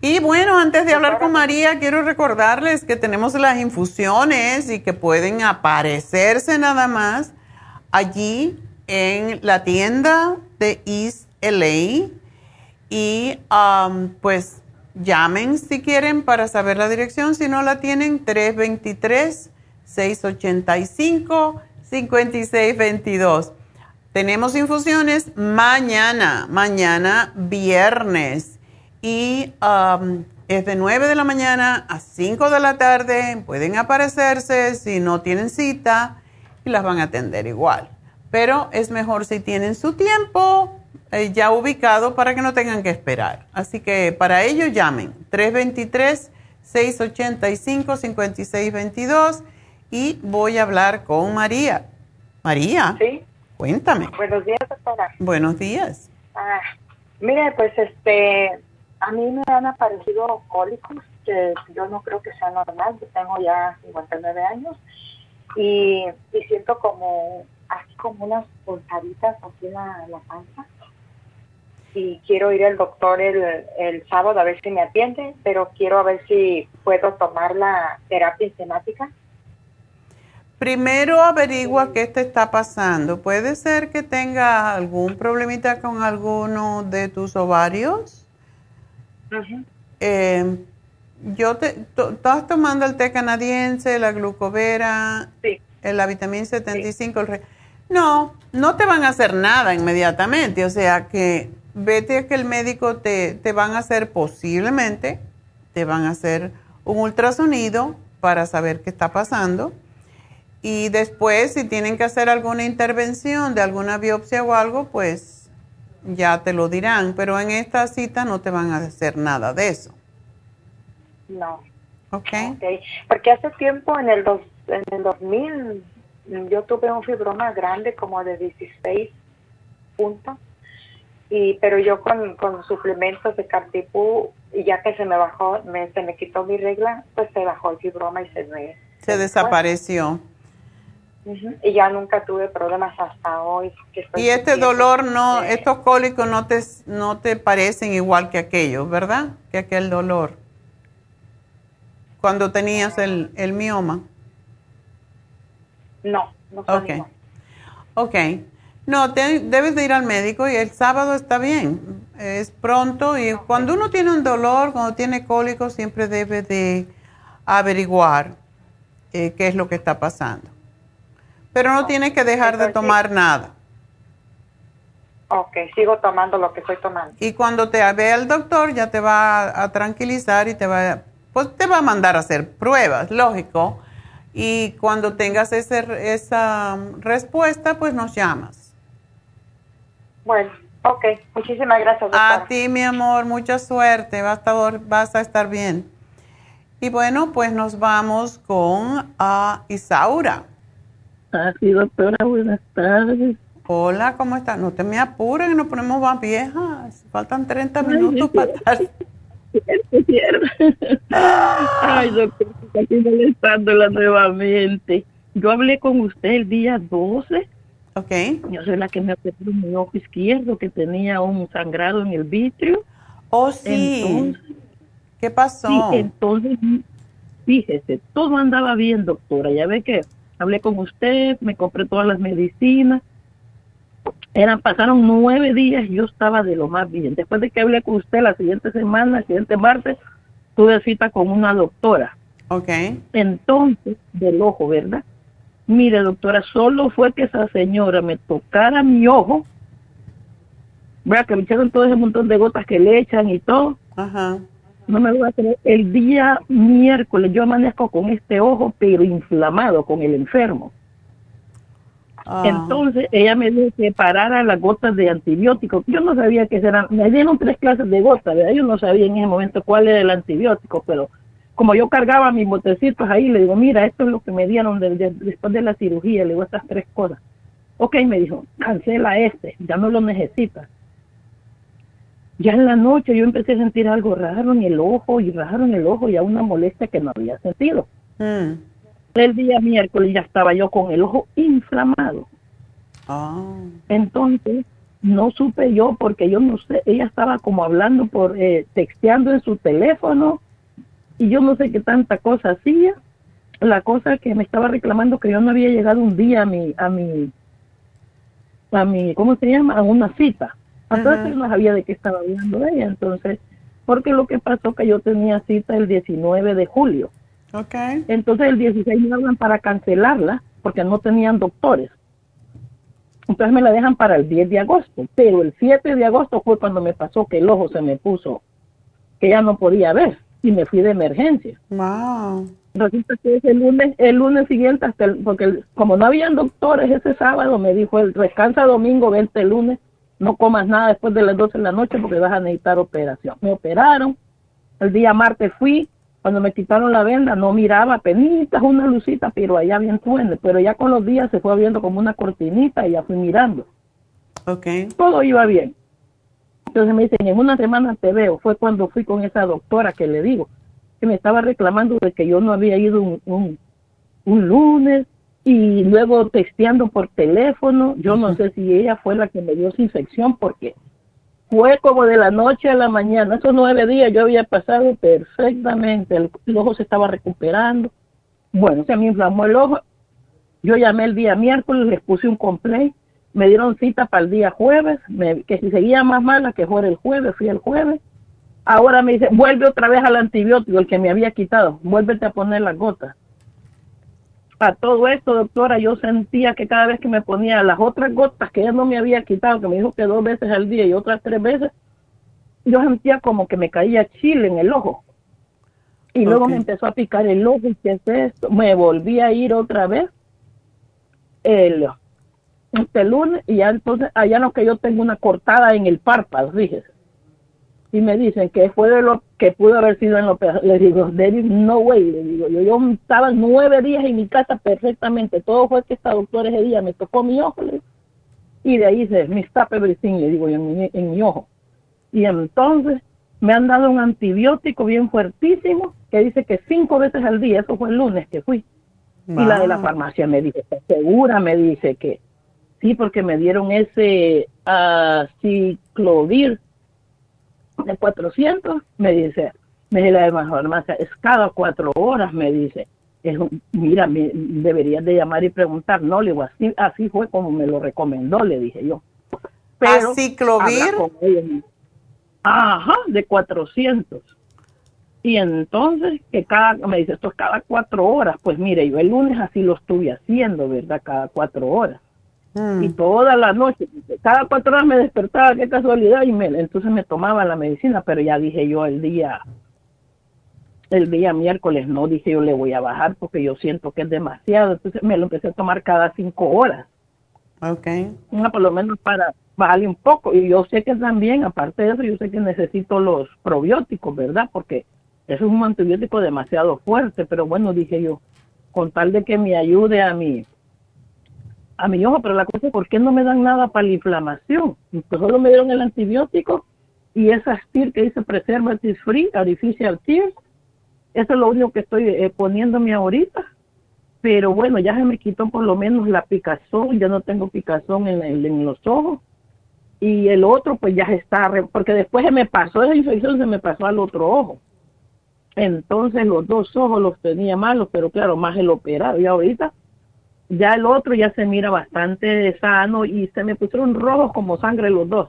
Y bueno, antes de hablar con María, quiero recordarles que tenemos las infusiones y que pueden aparecerse nada más allí en la tienda de East LA y um, pues llamen si quieren para saber la dirección, si no la tienen, 323-685-5622. Tenemos infusiones mañana, mañana viernes y um, es de 9 de la mañana a 5 de la tarde. Pueden aparecerse si no tienen cita y las van a atender igual. Pero es mejor si tienen su tiempo eh, ya ubicado para que no tengan que esperar. Así que para ello llamen 323-685-5622 y voy a hablar con María. María. Sí. Cuéntame. Buenos días, doctora. Buenos días. Ah, mire, pues este, a mí me han aparecido cólicos que yo no creo que sea normal. Yo tengo ya 59 años y, siento como así como unas pulsaditas aquí en la panza y quiero ir al doctor el, el sábado a ver si me atiende, pero quiero a ver si puedo tomar la terapia enzimática. Primero averigua qué te está pasando. Puede ser que tenga algún problemita con alguno de tus ovarios. Eh, yo te, estás tomando el té canadiense, la glucovera, sí. la vitamina 75. El no, no te van a hacer nada inmediatamente. O sea que vete a que el médico te, te van a hacer posiblemente, te van a hacer un ultrasonido para saber qué está pasando. Y después, si tienen que hacer alguna intervención de alguna biopsia o algo, pues ya te lo dirán. Pero en esta cita no te van a hacer nada de eso. No. Ok. okay. Porque hace tiempo, en el, dos, en el 2000, yo tuve un fibroma grande, como de 16 puntos y pero yo con, con suplementos de cartipú y ya que se me bajó me, se me quitó mi regla pues se bajó el fibroma y se me se desapareció. Y ya nunca tuve problemas hasta hoy. Y este dolor no, estos cólicos no te, no te parecen igual que aquellos, ¿verdad? Que aquel dolor. Cuando tenías el, el mioma. No, no Ok. igual. Ok. No, te- debes de ir al médico y el sábado está bien. Es pronto y cuando uno tiene un dolor, cuando tiene cólicos, siempre debe de averiguar eh, qué es lo que está pasando. Pero no tienes que dejar de tomar nada. Ok, sigo tomando lo que estoy tomando. Y cuando te vea el doctor, ya te va a, a tranquilizar y te va, pues te va a mandar a hacer pruebas, lógico. Y cuando tengas ese- esa respuesta, pues nos llamas. Bueno, ok, muchísimas gracias, doctora. A ti, mi amor, mucha suerte, vas a estar, vas a estar bien. Y bueno, pues nos vamos con a Isaura. Así, doctora, buenas tardes. Hola, ¿cómo estás? No te me apures, que nos ponemos más viejas. Faltan 30 minutos para estar. *laughs* Es cierto. Ay, *laughs* doctor, estoy aquí molestándola nuevamente. Yo hablé con usted el día 12. Ok. Yo soy la que me operó mi ojo izquierdo, que tenía un sangrado en el vitrio. Oh, sí. Entonces, ¿Qué pasó? Sí, entonces, fíjese, todo andaba bien, doctora. Ya ve que hablé con usted, me compré todas las medicinas. Eran, pasaron nueve días y yo estaba de lo más bien. Después de que hablé con usted la siguiente semana, el siguiente martes, tuve cita con una doctora. Ok. Entonces, del ojo, ¿verdad? Mire, doctora, solo fue que esa señora me tocara mi ojo, vea que me echaron todo ese montón de gotas que le echan y todo. Ajá. No me voy a creer. El día miércoles yo amanezco con este ojo, pero inflamado, con el enfermo. Ah. Entonces ella me dijo que parara las gotas de antibiótico. Yo no sabía que eran, me dieron tres clases de gotas, ¿verdad? Yo no sabía en ese momento cuál era el antibiótico, pero como yo cargaba mis botecitos ahí, le digo, mira, esto es lo que me dieron de- de- después de la cirugía, le digo estas tres cosas. Ok, me dijo, cancela este, ya no lo necesitas. Ya en la noche yo empecé a sentir algo raro en el ojo y raro en el ojo y a una molestia que no había sentido. Mm. El día miércoles ya estaba yo con el ojo inflamado. Ah. Entonces, no supe yo porque yo no sé, ella estaba como hablando por, eh, texteando en su teléfono y yo no sé qué tanta cosa hacía. La cosa que me estaba reclamando que yo no había llegado un día a mi, a mi, a mi, ¿cómo se llama? A una cita. Entonces Ajá. no sabía de qué estaba hablando ella. Entonces, porque lo que pasó que yo tenía cita el 19 de julio. Ok. Entonces el 16 me hablan para cancelarla porque no tenían doctores. Entonces me la dejan para el 10 de agosto. Pero el 7 de agosto fue cuando me pasó que el ojo se me puso, que ya no podía ver y me fui de emergencia. Wow. Resulta que ese lunes, el lunes siguiente, hasta el- porque el- como no habían doctores ese sábado, me dijo, el descansa domingo, vente el lunes, no comas nada después de las 12 de la noche porque vas a necesitar operación. Me operaron, el día martes fui, cuando me quitaron la venda no miraba penitas, una lucita, pero allá bien tuende, pero ya con los días se fue viendo como una cortinita y ya fui mirando. Ok. Todo iba bien. Entonces me dicen, en una semana te veo. Fue cuando fui con esa doctora que le digo, que me estaba reclamando de que yo no había ido un, un, un lunes y luego texteando por teléfono. Yo no sé si ella fue la que me dio esa infección porque fue como de la noche a la mañana. Esos nueve días yo había pasado perfectamente. El, el ojo se estaba recuperando. Bueno, se me inflamó el ojo. Yo llamé el día miércoles, les puse un complaint, me dieron cita para el día jueves, me- que si seguía más mala, que fuera el jueves, fui el jueves. Ahora me dice, vuelve otra vez al antibiótico, el que me había quitado, vuélvete a poner las gotas. A todo esto, doctora, yo sentía que cada vez que me ponía las otras gotas que ella no me había quitado, que me dijo que dos veces al día y otras tres veces, yo sentía como que me caía chile en el ojo. Y luego me empezó a picar el ojo, y ¿qué es esto? Me volví a ir otra vez el este lunes y ya entonces allá no que yo tengo una cortada en el párpado, fíjese. Y me dicen que fue de lo que pudo haber sido en lo peor. Le digo, David, no way, le digo, yo, yo estaba nueve días en mi casa perfectamente. Todo fue que esta doctora ese día me tocó mi ojo, le digo, y de ahí se me stop everything, le digo, en mi, en mi ojo. Y entonces me han dado un antibiótico bien fuertísimo que dice que cinco veces al día, eso fue el lunes que fui, Y la de la farmacia me dice, ¿estás segura? Me dice que sí, porque me dieron ese ah, ciclovir de 400. Me dice, me dice la farmacia, es cada cuatro horas, me dice. Es un- mira, me- deberías de llamar y preguntar. No, le digo, así, así fue como me lo recomendó, le dije yo. Pero con ellos. Ajá, de 400. Y entonces, que cada, me dice, esto es cada cuatro horas. Pues mire, yo el lunes así lo estuve haciendo, ¿verdad? Cada cuatro horas. Mm. Y toda la noche, cada cuatro horas me despertaba, qué casualidad, y me, entonces me tomaba la medicina, pero ya dije yo el día, el día miércoles, no, dije yo le voy a bajar porque yo siento que es demasiado. Entonces me lo empecé a tomar cada cinco horas. Ok. Una, por lo menos para bajarle un poco. Y yo sé que también, aparte de eso, yo sé que necesito los probióticos, ¿verdad? Porque eso es un antibiótico demasiado fuerte. Pero bueno, dije yo, con tal de que me ayude a mi, a mi ojo. Pero la cosa es, ¿por qué no me dan nada para la inflamación? Pues solo me dieron el antibiótico y esa STIR que dice Preservative Free, Artificial Tears. Eso es lo único que estoy eh, poniéndome ahorita pero bueno, ya se me quitó por lo menos la picazón, ya no tengo picazón en, en- los ojos. Y el otro, pues ya está, re- porque después se me pasó esa infección, se me pasó al otro ojo. Entonces los dos ojos los tenía malos, pero claro, más el operado. Y ahorita ya el otro ya se mira bastante sano y se me pusieron rojos como sangre los dos.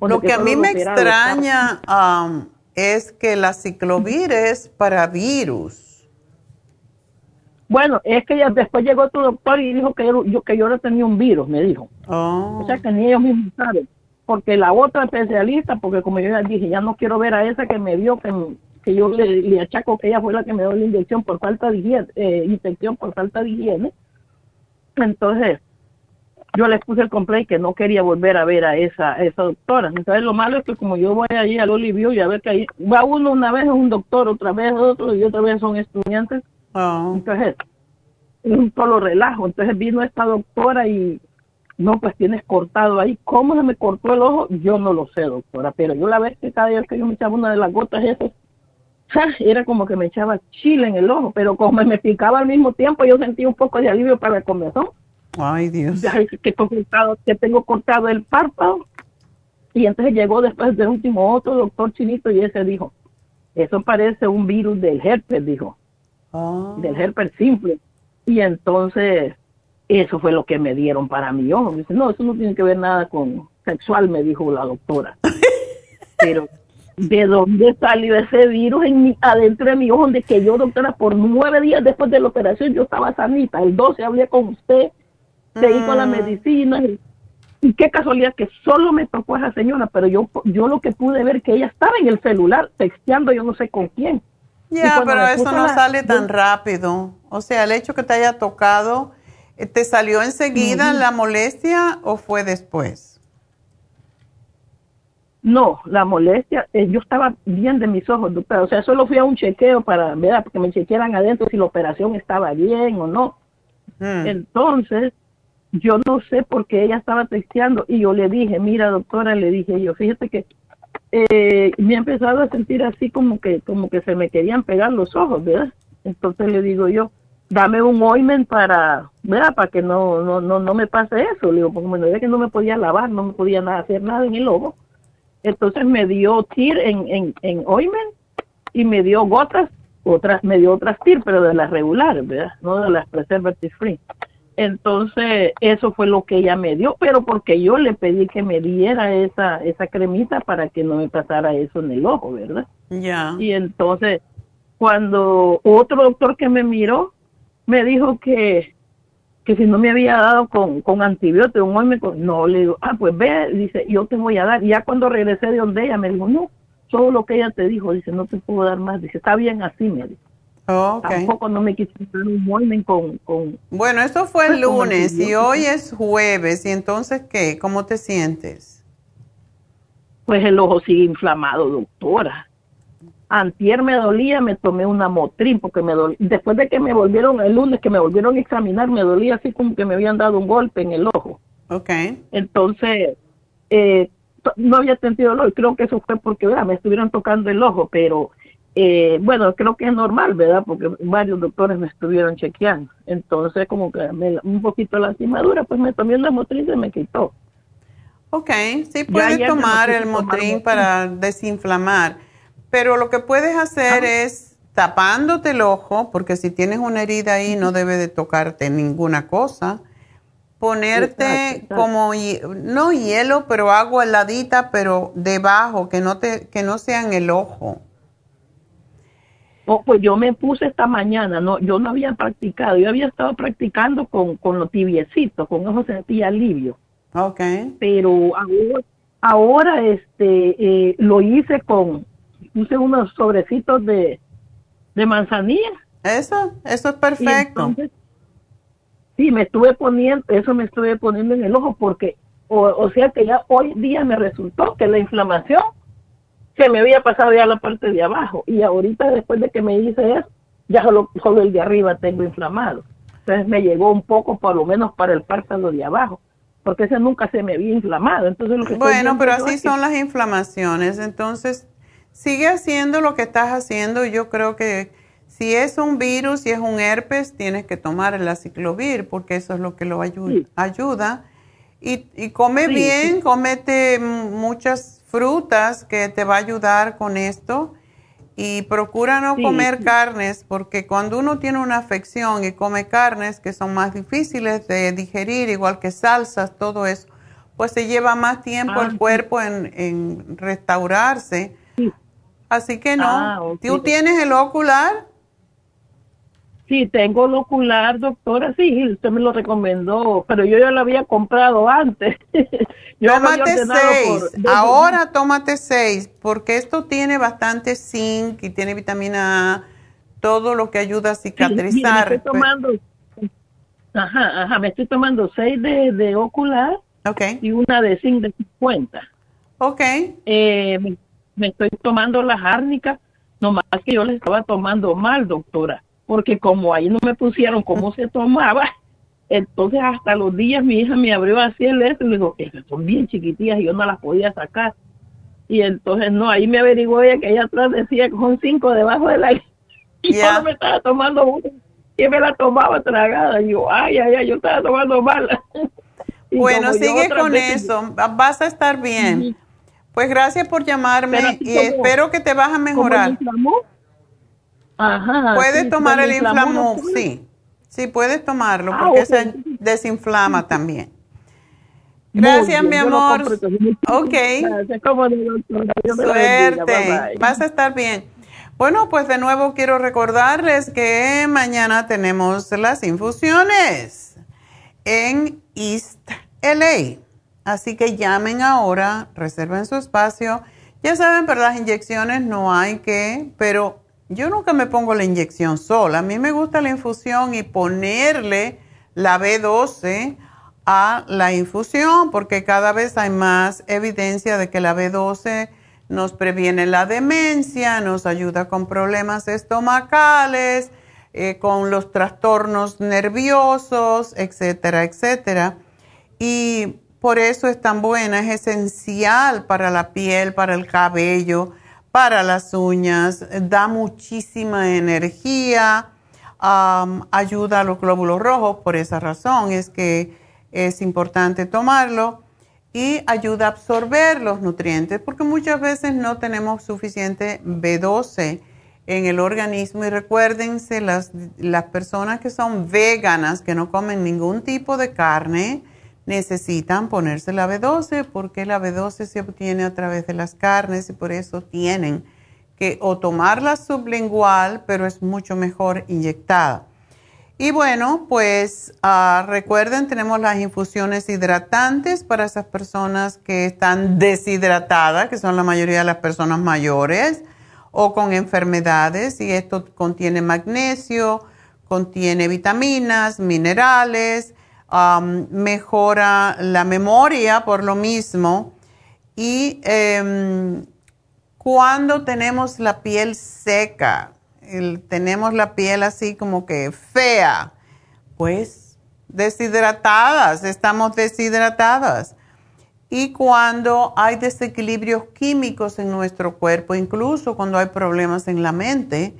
Lo que a mí me extraña am, es que la ciclovir es para virus. Bueno, es que ya después llegó tu doctor y dijo que yo, yo- que yo ahora tenía un virus, me dijo. Oh. O sea que ni ellos mismos saben. Porque la otra especialista, porque como yo ya dije, ya no quiero ver a esa que me dio, que, que yo le, le achaco que ella fue la que me dio la inyección por falta de higiene, eh, infección por falta de higiene. Entonces, yo les puse el complaint que no quería volver a ver a esa, a esa doctora. Entonces, lo malo es que como yo voy allí al Olivio y a ver que ahí va uno una vez es un doctor, otra vez otro y otra vez son estudiantes. Entonces, es un solo relajo. Entonces vino esta doctora y no, pues tienes cortado ahí. ¿Cómo se me cortó el ojo? Yo no lo sé, doctora, pero yo la vez que cada vez que yo me echaba una de las gotas esas, ¡ja! era como que me echaba chile en el ojo, pero como me picaba al mismo tiempo, yo sentía un poco de alivio para el comezón. Ay, Dios. Ya que, cortado, que tengo cortado el párpado. Y entonces llegó después del último otro doctor chinito y ese dijo, eso parece un virus del herpes, dijo, del herpes simple. Y entonces eso fue lo que me dieron para mi ojo. Me dice, no, eso no tiene que ver nada con sexual, me dijo la doctora. *laughs* Pero, ¿de dónde salió ese virus en mi, adentro de mi ojo? Donde que yo, doctora, por nueve días después de la operación, yo estaba sanita. El 12 hablé con usted, seguí con la medicina. Y, y qué casualidad que solo me tocó a esa señora, pero yo, yo lo que pude ver que ella estaba en el celular texteando yo no sé con quién. Ya, pero eso no la- sale tan rápido. O sea, el hecho que te haya tocado, eh, ¿te salió enseguida la molestia o fue después? No, la molestia, eh, yo estaba bien de mis ojos, doctora. O sea, solo fui a un chequeo para ver, porque me chequearan adentro si la operación estaba bien o no. Entonces, yo no sé por qué ella estaba texteando y yo le dije, mira, doctora, le dije yo, fíjate que eh, me he empezado a sentir así como que, como que se me querían pegar los ojos, ¿verdad? Entonces le digo yo, dame un ointment para, ¿verdad? Para que no, no, no, no me pase eso. Le digo, porque me veía que no me podía lavar, no me podía nada, hacer nada en el ojo. Entonces me dio tir en, en, en ointment y me dio gotas, otras, me dio otras tir, pero de las regulares, ¿verdad? No de las preservative free. Entonces, eso fue lo que ella me dio, pero porque yo le pedí que me diera esa, esa cremita para que no me pasara eso en el ojo, ¿verdad? Ya. Y entonces, cuando otro doctor que me miró, me dijo que, que si no me había dado con, con antibiótico, un hoy no, le digo, ah, pues ve, dice, yo te voy a dar. Y ya cuando regresé de donde ella, me dijo, no, solo lo que ella te dijo, dice, no te puedo dar más. Dice, está bien así, me dijo. Oh. Tampoco no me quisieron dar un ointment con, con... Bueno, esto fue el Pues, lunes y hoy es jueves. ¿Y entonces qué? ¿Cómo te sientes? Pues el ojo sigue inflamado, doctora. Antier me dolía, me tomé una motrin porque me dolía. Después de que me volvieron el lunes, que me volvieron a examinar, me dolía así como que me habían dado un golpe en el ojo. Ok. Entonces, eh, no había sentido dolor. Creo que eso fue porque ¿verdad? me estuvieron tocando el ojo, pero eh, bueno, creo que es normal, ¿verdad? Porque varios doctores me estuvieron chequeando. Entonces, como que me, un poquito la lastimadura, pues me tomé una motriz y me quitó. Ok, sí puedes tomar el Motrin para desinflamar, pero lo que puedes hacer es tapándote el ojo, porque si tienes una herida ahí no debe de tocarte ninguna cosa, ponerte como, no hielo, pero agua heladita, pero debajo, que no, te, que no sea en el ojo. Oh, pues yo me puse esta mañana, no, yo no había practicado, yo había estado practicando con, con lo tibiecito, con eso sentía alivio. Ok. Pero ahora, ahora este, eh, lo hice con, puse unos sobrecitos de, de manzanilla. Eso, eso es perfecto. sí, me estuve poniendo, eso me estuve poniendo en el ojo porque, o, o sea que ya hoy día me resultó que la inflamación se me había pasado ya la parte de abajo y ahorita después de que me hice eso, ya solo, solo el de arriba tengo inflamado. Entonces me llegó un poco por lo menos para el párpado de abajo porque ese nunca se me había inflamado. Entonces, lo que bueno, pero así son las inflamaciones. Entonces, sigue haciendo lo que estás haciendo. Yo creo que si es un virus, si es un herpes, tienes que tomar el aciclovir porque eso es lo que lo ayuda. Y, y come bien, cómete muchas frutas que te va a ayudar con esto y procura no comer carnes porque cuando uno tiene una afección y come carnes que son más difíciles de digerir, igual que salsas, todo eso, pues se lleva más tiempo el ah, cuerpo en, restaurarse. Así que no. Ah, ¿Tú tienes el ocular? Sí, tengo el ocular, doctora, sí, usted me lo recomendó, pero yo ya lo había comprado antes. *laughs* tómate seis, ahora tómate seis, porque esto tiene bastante zinc y tiene vitamina A, todo lo que ayuda a cicatrizar. me estoy tomando, ajá, ajá, me estoy tomando seis de, de ocular okay. y una de zinc de 50. Ok. Eh, me, estoy tomando las árnicas, nomás que yo le estaba tomando mal, doctora porque como ahí no me pusieron cómo se tomaba, *laughs* entonces hasta los días mi hija me abrió así el esto y le digo, que son bien chiquitillas y yo no las podía sacar. Y entonces no, ahí me averiguó ella que ella atrás decía que son cinco debajo de la *laughs* y yo me estaba tomando una y me la tomaba tragada. Y yo, ay, ay, ay, yo estaba tomando mala. *laughs* bueno, sigue con eso, vas a estar bien. Pues gracias por llamarme y espero que te vas a mejorar. Ajá. Puedes tomar el inflamó, sí. Sí, puedes tomarlo ah, porque se desinflama también. Gracias, mi amor. Ok. Suerte. Vas a estar bien. Bueno, pues de nuevo quiero recordarles que mañana tenemos las infusiones en East LA. Así que llamen ahora, reserven su espacio. Ya saben, pero las inyecciones no hay que, pero yo nunca me pongo la inyección sola. A mí me gusta la infusión y ponerle la B12 a la infusión porque cada vez hay más evidencia de que la B12 nos previene la demencia, nos ayuda con problemas estomacales, eh, con los trastornos nerviosos, etcétera, etcétera. Y por eso es tan buena, es esencial para la piel, para el cabello para las uñas, da muchísima energía, ayuda a los glóbulos rojos, por esa razón es que es importante tomarlo y ayuda a absorber los nutrientes porque muchas veces no tenemos suficiente B12 en el organismo. Y recuérdense las, las personas que son veganas, que no comen ningún tipo de carne, necesitan ponerse la B12 porque la B12 se obtiene a través de las carnes y por eso tienen que o tomarla sublingual, pero es mucho mejor inyectada. Y bueno, pues ah, recuerden, tenemos las infusiones hidratantes para esas personas que están deshidratadas, que son la mayoría de las personas mayores o con enfermedades. Y esto contiene magnesio, contiene vitaminas, minerales, mejora la memoria por lo mismo. Y em, cuando tenemos la piel seca, tenemos la piel así como que fea, pues deshidratadas, estamos deshidratadas. y cuando hay desequilibrios químicos en nuestro cuerpo, incluso cuando hay problemas en la mente,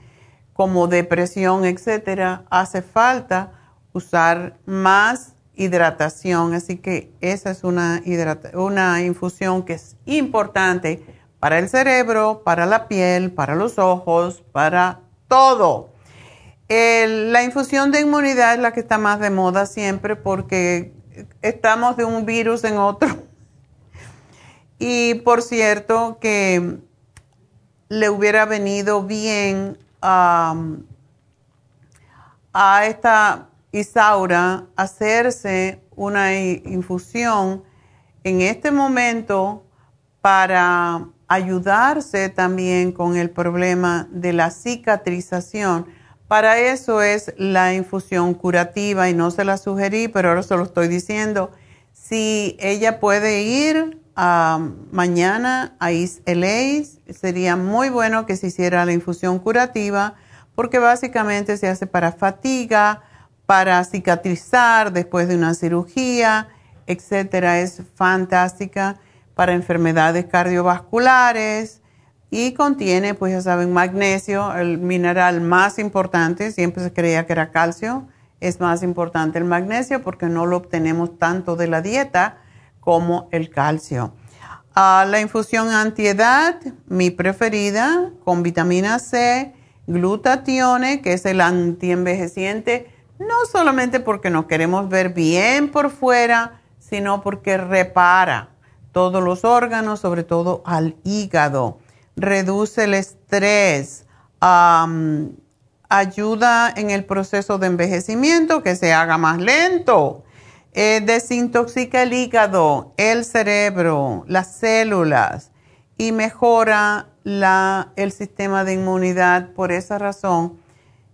como depresión, etcétera, hace falta usar más hidratación. Así que esa es una, una infusión que es importante para el cerebro, para la piel, para los ojos, para todo. la infusión de inmunidad es la que está más de moda siempre porque estamos de un virus en otro *laughs* y por cierto, que le hubiera venido bien a esta Isaura hacerse una infusión en este momento para ayudarse también con el problema de la cicatrización. Para eso es la infusión curativa y no se la sugerí, pero ahora se lo estoy diciendo. Si ella puede ir mañana a LA. Sería muy bueno que se hiciera la infusión curativa porque básicamente se hace para fatiga, para cicatrizar después de una cirugía, etcétera. Es fantástica para enfermedades cardiovasculares y contiene, pues ya saben, magnesio, el mineral más importante. Siempre se creía que era calcio. Es más importante el magnesio porque no lo obtenemos tanto de la dieta como el calcio. Ah, la infusión antiedad, mi preferida, con vitamina C, glutatione, que es el antienvejeciente, no solamente porque nos queremos ver bien por fuera, sino porque repara todos los órganos, sobre todo al hígado, reduce el estrés, ayuda en el proceso de envejecimiento que se haga más lento eh, desintoxica el hígado, el cerebro, las células y mejora la, el sistema de inmunidad. Por esa razón,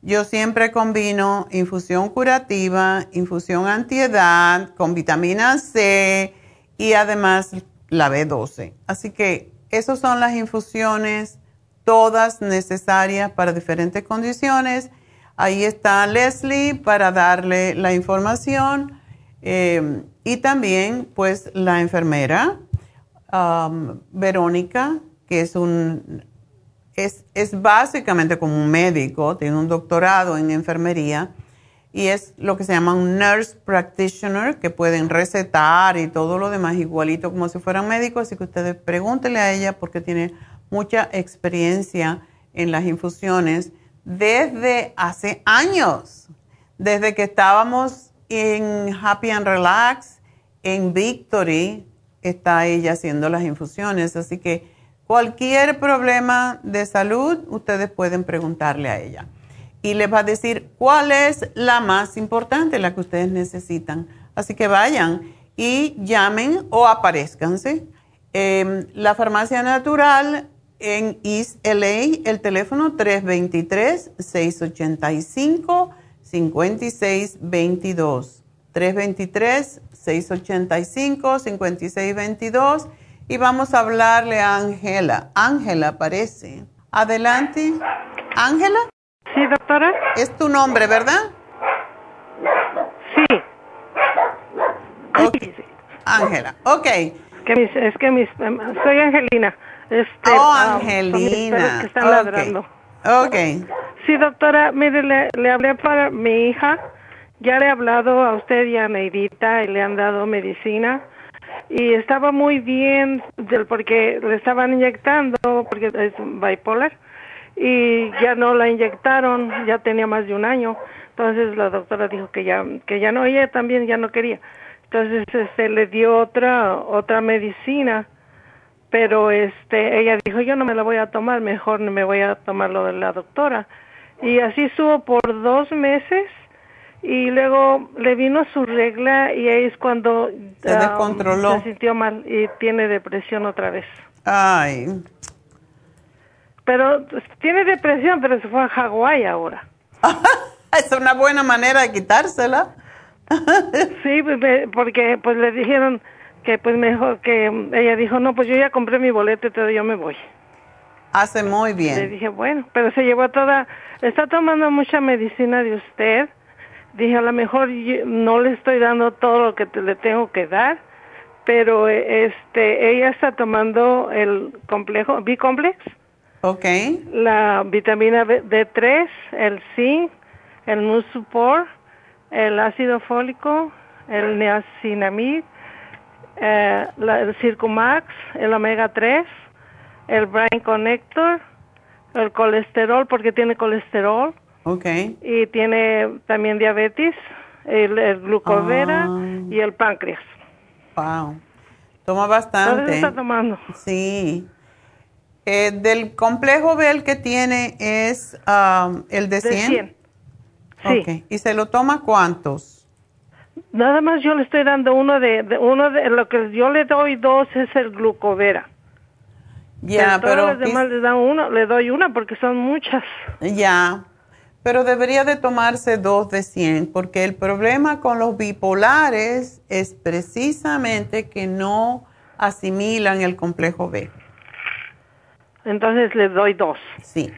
yo siempre combino infusión curativa, infusión antiedad con vitamina C y además la B12. Así que esas son las infusiones todas necesarias para diferentes condiciones. Ahí está Leslie para darle la información. Em, y también, pues, la enfermera Verónica, que es un, es, es básicamente como un médico, tiene un doctorado en enfermería y es lo que se llama un nurse practitioner, que pueden recetar y todo lo demás igualito como si fueran médicos, así que ustedes pregúntenle a ella porque tiene mucha experiencia en las infusiones desde hace años, desde que estábamos en Happy and Relax, en Victory, está ella haciendo las infusiones. Así que cualquier problema de salud, ustedes pueden preguntarle a ella. Y les va a decir cuál es la más importante, la que ustedes necesitan. Así que vayan y llamen o aparezcanse. la farmacia natural en East LA, el teléfono 323 685 5622. 323-685-5622 y vamos a hablarle a Ángela. Ángela aparece. Adelante. Ángela. Sí, doctora. Es tu nombre, ¿verdad? Sí. Ángela, ok. es que mis, em, soy Angelina. Este, oh, Angelina. que están ladrando. Ok. Sí, doctora, mire, le, le, hablé para mi hija. Ya le he hablado a usted y a Neidita y le han dado medicina. Y estaba muy bien porque le estaban inyectando, porque es bipolar. Y ya no la inyectaron, ya tenía más de un año. Entonces la doctora dijo que ya, que ya no, ella también ya no quería. Entonces este, le dio otra, otra medicina pero este ella dijo yo no me la voy a tomar mejor me voy a tomar lo de la doctora y así estuvo por dos meses y luego le vino su regla y ahí es cuando se um, descontroló se sintió mal y tiene depresión otra vez ay pero pues, tiene depresión pero se fue a Hawái ahora *laughs* es una buena manera de quitársela *laughs* sí pues, porque pues le dijeron que pues mejor que ella dijo, no, pues yo ya compré mi boleto y todo, yo me voy. Hace muy bien. Le dije, bueno, pero se llevó toda, está tomando mucha medicina de usted. Dije, a lo mejor no le estoy dando todo lo que le tengo que dar, pero eh, este ella está tomando el complejo B-complex. Ok. La vitamina D3, el zinc, el Musupor, el ácido fólico, el niacinamid, eh, el Circumax, el omega 3, el Brain Connector, el colesterol porque tiene colesterol. Okay. Y tiene también diabetes, el, glucovera ah. y el páncreas. Wow. Toma bastante. está tomando? Sí. Eh, del complejo B el que tiene es um, el de 100. Sí. ¿Y se lo toma cuántos? Nada más yo le estoy dando uno de, uno de lo que yo le doy dos es el glucovera. Ya, pero, los demás le dan uno, le doy una porque son muchas. Ya. Pero debería de tomarse dos de 100 porque el problema con los bipolares es precisamente que no asimilan el complejo B. Entonces le doy dos. Sí.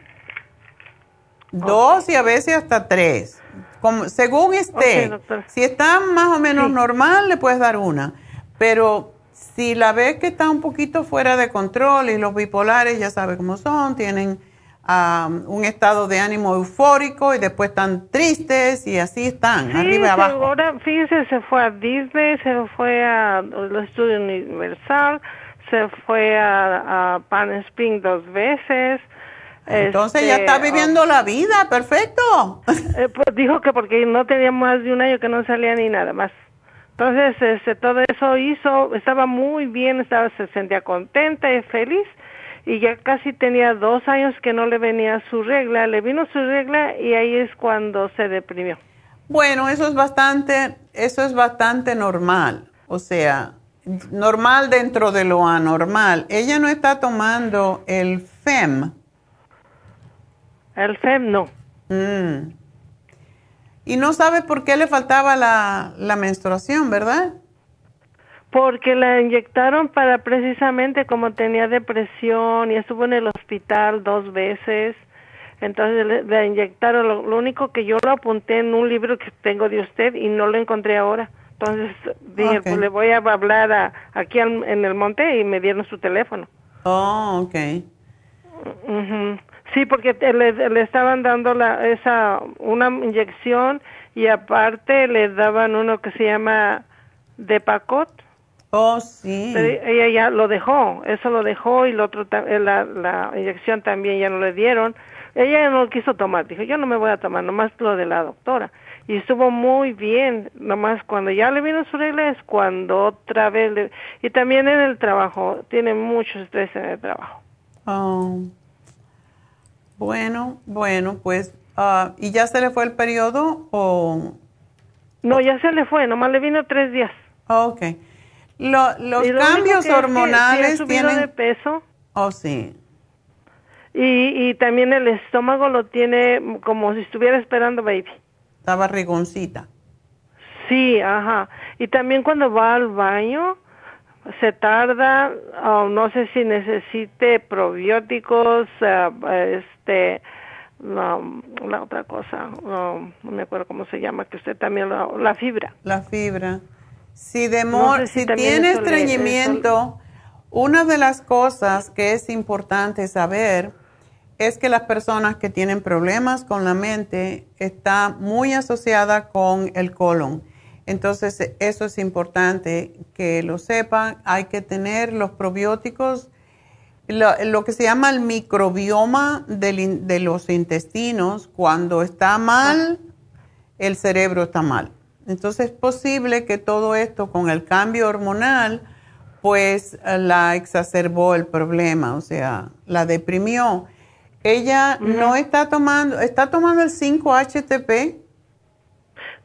Dos y a veces hasta tres. Como, según esté. si está más o menos normal, le puedes dar una. Pero si la ves que está un poquito fuera de control y los bipolares ya sabe cómo son, tienen un estado de ánimo eufórico y después están tristes y así están, arriba y abajo. Ahora, fíjese, se fue a Disney, se fue a los estudios Universal, se fue a, a Pan Spring dos veces. Entonces ya está este, viviendo la vida, perfecto. *laughs* Eh, pues dijo que porque no tenía más de un año que no salía ni nada más. Entonces, este, todo eso hizo, estaba muy bien, estaba, se sentía contenta y feliz y ya casi tenía dos años que no le venía su regla, le vino su regla y ahí es cuando se deprimió. Bueno, eso es bastante, eso es bastante normal, o sea, normal dentro de lo anormal. Ella no está tomando el FEM. El FEM no. Mm. Y no sabe por qué le faltaba la, la menstruación, ¿verdad? Porque la inyectaron para precisamente como tenía depresión y estuvo en el hospital dos veces. Entonces le, inyectaron, lo, único que yo lo apunté en un libro que tengo de usted y no lo encontré ahora. Entonces dije, pues le voy a hablar a, aquí en el monte y me dieron su teléfono. Oh, ok. Sí, porque le, le, estaban dando la, esa, una inyección y aparte le daban uno que se llama Depacot Oh, sí. ella ya lo dejó, eso lo dejó y lo otro, eh, la, la inyección también ya no le dieron. Ella no lo quiso tomar, dijo, yo no me voy a tomar, nomás lo de la doctora. Y estuvo muy bien, nomás cuando ya le vino su regla es cuando otra vez le... Y también en el trabajo, tiene mucho estrés en el trabajo. Oh. Bueno, bueno, pues, uh, ¿y ya se le fue el periodo o...? No, ya se le fue, nomás le vino tres días. ok los cambios hormonales tienen... de peso. Oh, sí. Y, y también el estómago lo tiene como si estuviera esperando baby. Estaba rigoncita. Sí, ajá. Y también cuando va al baño se tarda, oh, no sé si necesite probióticos, eh, este, la otra cosa, no, me acuerdo cómo se llama, que usted también, la fibra. La fibra. Si, si, tiene estreñimiento, una de las cosas que es importante saber es que las personas que tienen problemas con la mente está muy asociada con el colon. Entonces, eso es importante que lo sepan. Hay que tener los probióticos, lo, que se llama el microbioma de los intestinos. Cuando está mal, el cerebro está mal. Entonces es posible que todo esto con el cambio hormonal, pues la exacerbó el problema, o sea, la deprimió. Ella no está tomando, ¿está tomando el 5-HTP?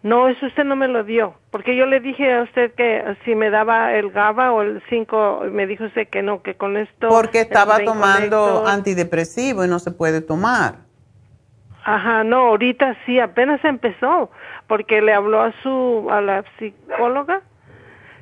No, eso usted no me lo dio, porque yo le dije a usted que si me daba el GABA o el 5, me dijo usted que no, que con esto... Porque estaba tomando antidepresivo y no se puede tomar. Ajá, no, ahorita sí, apenas empezó porque le habló a su a la psicóloga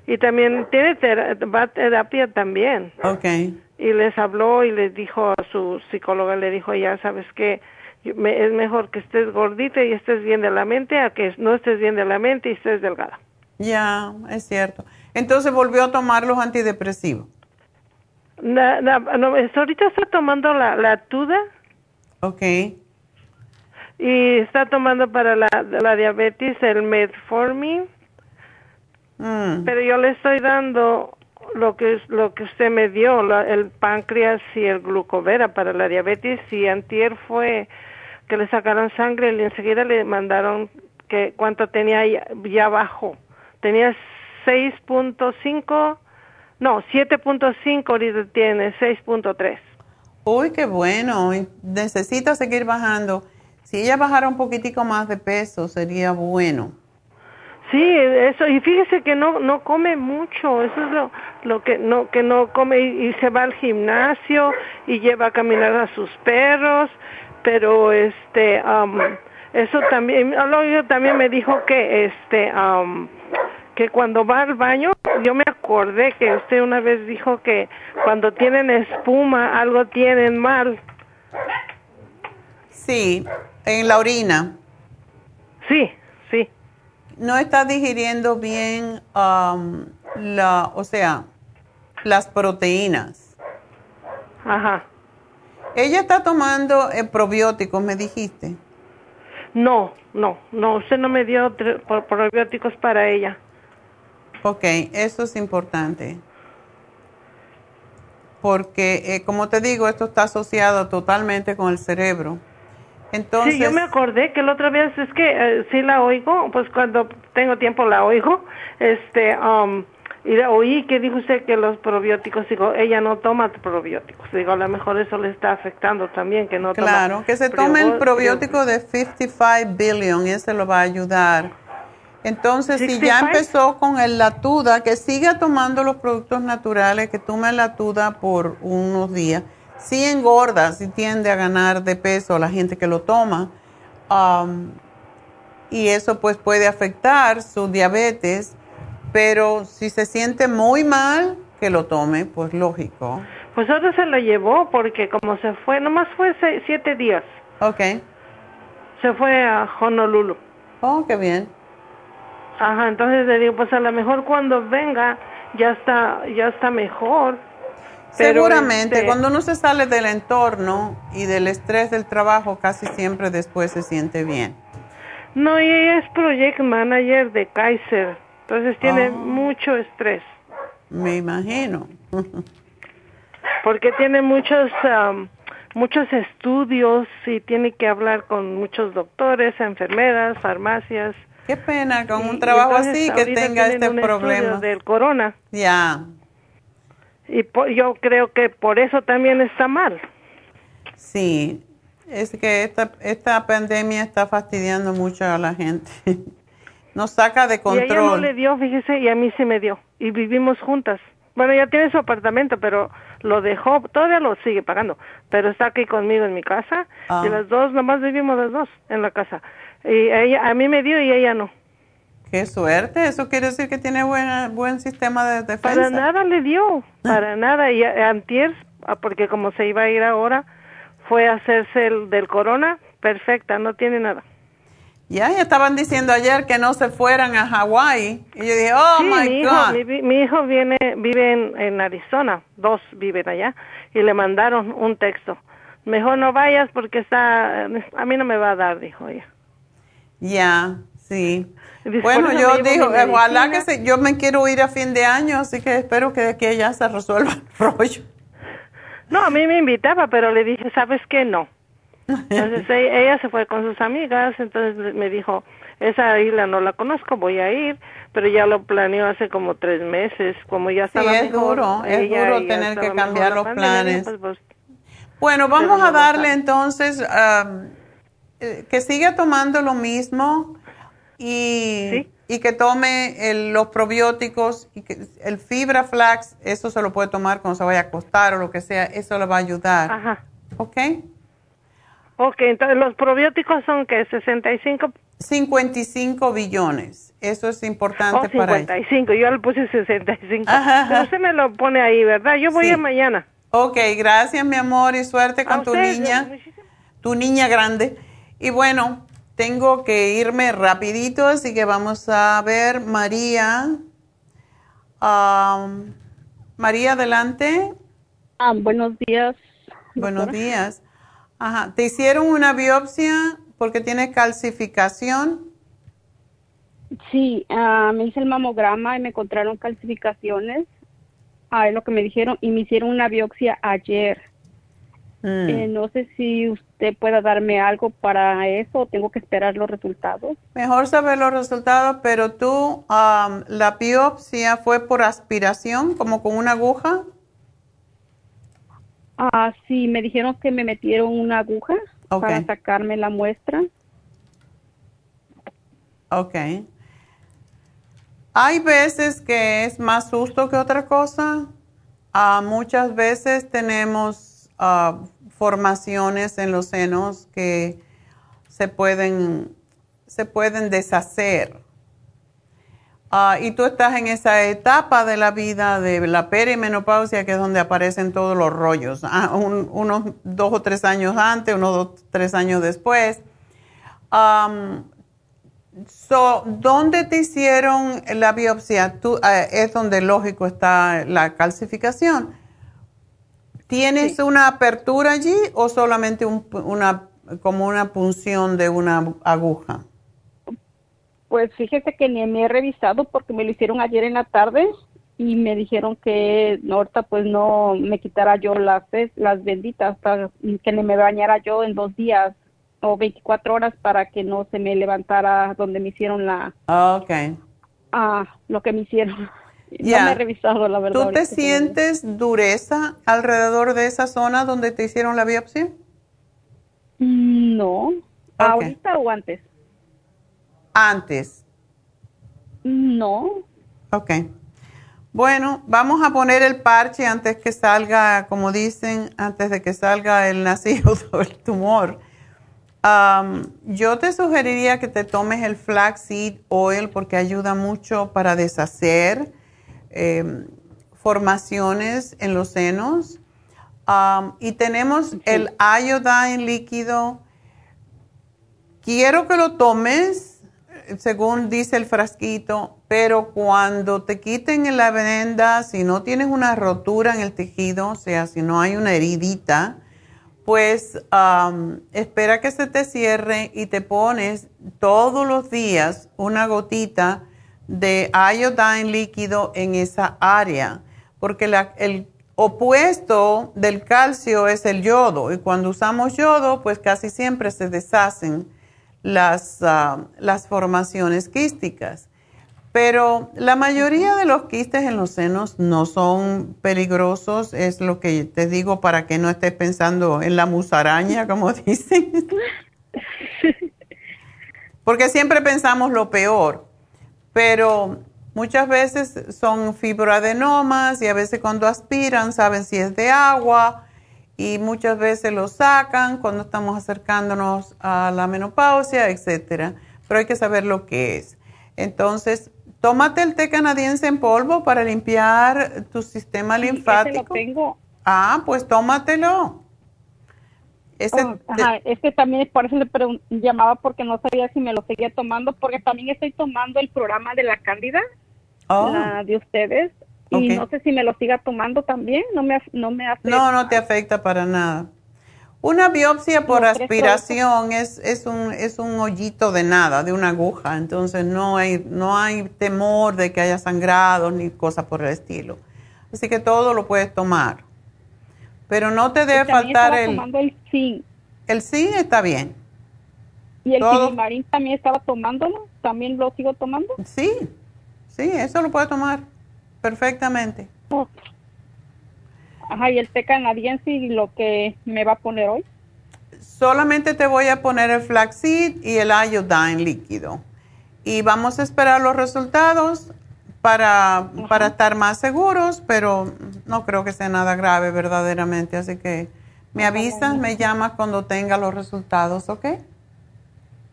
y también tiene va a terapia también. Okay. Y les habló y les dijo a su psicóloga le dijo, "Ya sabes que es mejor que estés gordita y estés bien de la mente a que no estés bien de la mente y estés delgada." Ya, es cierto. Entonces volvió a tomar los antidepresivos. Na- na- no, es- ahorita está tomando la, la tuda Ok. Y está tomando para la, la diabetes el metformin, Mm. pero yo le estoy dando lo que lo que usted me dio, la- el páncreas y el glucovera para la diabetes y antier fue que le sacaron sangre y enseguida le mandaron que cuánto tenía ya, ya bajo. Tenía 6.5, no, 7.5 ahorita tiene 6.3. Uy, qué bueno. Necesita seguir bajando. Si ella bajara un poquitico más de peso, sería bueno. Sí, eso y fíjese que no no come mucho, eso es lo lo que no que no come y, se va al gimnasio y lleva a caminar a sus perros, pero este am, eso también luego también me dijo que este am, que cuando va al baño, yo me acordé que usted una vez dijo que cuando tienen espuma algo tienen mal. Sí, en la orina. Sí, sí. No está digiriendo bien, um, la, o sea, las proteínas. Ajá. Ella está tomando eh, probióticos, me dijiste. No, no, no, usted no me dio probióticos para ella. Ok, eso es importante. Porque, eh, como te digo, esto está asociado totalmente con el cerebro. Entonces, sí, yo me acordé que la otra vez es que eh, sí la oigo, pues cuando tengo tiempo la oigo, este, um, y oí que dijo usted que los probióticos, digo, ella no toma probióticos, digo, a lo mejor eso le está afectando también, que no toma. claro, que se tome el probiótico de 55 billion y ese lo va a ayudar. Entonces, si ya 65? empezó con el latuda, que siga tomando los productos naturales, que tome latuda por unos días. Si engorda, si tiende a ganar de peso la gente que lo toma. um, y eso pues puede afectar su diabetes, pero si se siente muy mal, que lo tome, pues lógico. Pues ahora se la llevó porque como se fue, nomás fue seis- siete días. Ok. Se fue a Honolulu. Oh, qué bien. Ajá, entonces le digo, pues a lo mejor cuando venga ya está, ya está mejor. Pero, Seguramente, este, cuando uno se sale del entorno y del estrés del trabajo, casi siempre después se siente bien. No, y ella es project manager de Kaiser, entonces tiene Ah. mucho estrés, Me imagino. *laughs* porque tiene muchos, am, muchos estudios y tiene que hablar con muchos doctores, enfermeras, farmacias. Qué pena con un y trabajo entonces así que tenga este problema. del corona. Ya, Y po- yo creo que por eso también está mal. sí. Es que esta, esta pandemia está fastidiando mucho a la gente. *laughs* Nos saca de Y a ella no control. le dio, fíjese, y a mí sí me dio. Y vivimos juntas. Bueno, ella tiene su apartamento, pero lo dejó, todavía lo sigue pagando, pero está aquí conmigo en mi casa. Ah. Y las dos, nomás vivimos las dos en la casa. Y ella, a mí me dio y ella no. Qué suerte, eso quiere decir que tiene buena, buen sistema de defensa. Para nada le dio, para nada. Y antier, ah, porque como se iba a ir ahora, fue a hacerse el del corona, perfecta, no tiene nada. Ya, ya estaban diciendo ayer que no se fueran a Hawái. Y yo dije, oh sí, my mi hijo, God. mi, mi hijo viene, vive en, en Arizona, dos viven allá, y le mandaron un texto. Mejor no vayas porque está, a mí no me va a dar, dijo ella. Ya, sí. Bueno, yo digo, ojalá que se, yo me quiero ir a fin de año, así que espero que de aquí a allá se resuelva el rollo. No, a mí me invitaba, pero le dije, ¿sabes qué? No. Entonces *laughs* e- ella se fue con sus amigas, entonces me dijo, esa isla no la conozco, voy a ir, pero ya lo planeó hace como tres meses, como ya Sí, estaba es mejor, duro, es ella duro ya tener que cambiar los planes. pues, pues, Bueno, vamos a darle entonces eh, que siga tomando lo mismo y, y que tome el- los probióticos y que el fibra flax, eso se lo puede tomar cuando se vaya a acostar o lo que sea, eso le va a ayudar. Ajá. ¿Ok? Ok, entonces los probióticos son que 65 55 billones. Eso es importante o para ella. 55, yo le puse 65. Ajá, ajá. Pero usted me lo pone ahí, ¿verdad? Yo voy Sí. a mañana. Ok, gracias mi amor y suerte A con tu usted, niña, tu niña grande. Y bueno, tengo que irme rapidito, así que vamos a ver María. Um, María, adelante. Ah, buenos días. Buenos días. Ajá. ¿Te hicieron una biopsia porque tienes calcificación? Sí, ah, me hice el mamograma y me encontraron calcificaciones. Ah, es lo que me dijeron. Y me hicieron una biopsia ayer. Mm. Eh, no sé si usted pueda darme algo para eso o tengo que esperar los resultados. Mejor saber los resultados, pero tú, um, la biopsia fue por aspiración, como con una aguja. Ah, sí, me dijeron que me metieron una aguja para sacarme la muestra. Ok. Hay veces que es más susto que otra cosa. Ah, muchas veces tenemos ah, formaciones en los senos que se pueden, se pueden deshacer. Ah, y tú estás en esa etapa de la vida de la perimenopausia, que es donde aparecen todos los rollos, ah, unos dos o tres años antes, unos dos o tres años después. ¿Dónde te hicieron la biopsia? Es donde lógico está la calcificación. ¿Tienes una apertura allí o solamente una, como una punción de una aguja? Pues fíjese que ni me he revisado porque me lo hicieron ayer en la tarde y me dijeron que ahorita pues no me quitara yo las, las benditas, para que me bañara yo en dos días o 24 horas para que no se me levantara donde me hicieron la... Ok. Ah, lo que me hicieron. No me he revisado, la verdad. ¿Tú te sientes dureza alrededor de esa zona donde te hicieron la biopsia? No. ¿Ahorita o antes? Antes. No. Ok. Bueno, vamos a poner el parche antes que salga, como dicen, antes de que salga el nacido *laughs* o el tumor. yo te sugeriría que te tomes el flaxseed oil porque ayuda mucho para deshacer em, formaciones en los senos. y tenemos el iodine líquido. Quiero que lo tomes según dice el frasquito, pero cuando te quiten la venda, si no tienes una rotura en el tejido, o sea, si no hay una heridita, pues espera que se te cierre y te pones todos los días una gotita de iodine líquido en esa área, porque el opuesto del calcio es el yodo y cuando usamos yodo, pues casi siempre se deshacen las, ah, las formaciones quísticas. Pero la mayoría de los quistes en los senos no son peligrosos, es lo que te digo para que no estés pensando en la musaraña, *laughs* como dicen. *laughs* Porque siempre pensamos lo peor, pero muchas veces son fibroadenomas y a veces cuando aspiran saben si es de agua y muchas veces lo sacan cuando estamos acercándonos a la menopausia, etcétera. Pero hay que saber lo que es. Entonces, tómate el té canadiense en polvo para limpiar tu sistema linfático. lo tengo. Ah, pues tómatelo. Oh, es que también por eso le llamaba porque no sabía si me lo seguía tomando, porque también estoy tomando el programa de la Cándida, oh. la de ustedes, y no sé si me lo siga tomando también, no me, no me afecta. No, no te afecta para nada. Una biopsia por aspiración es, es, un, es un hoyito de nada, de una aguja, entonces no hay, no hay temor de que haya sangrado ni cosas por el estilo. Así que todo lo puedes tomar. Pero no te debe faltar el... tomando el zinc. El zinc está bien. ¿Y el silimarín también estaba tomándolo? ¿También lo sigo tomando? Sí, sí, eso lo puede tomar perfectamente. Ajá, ¿y el té canadiense y lo que me va a poner hoy? Solamente te voy a poner el flaxseed y el iodine líquido. Y vamos a esperar los resultados para, para estar más seguros, pero no creo que sea nada grave verdaderamente. Así que me avisas, me llamas cuando tenga los resultados, ¿ok?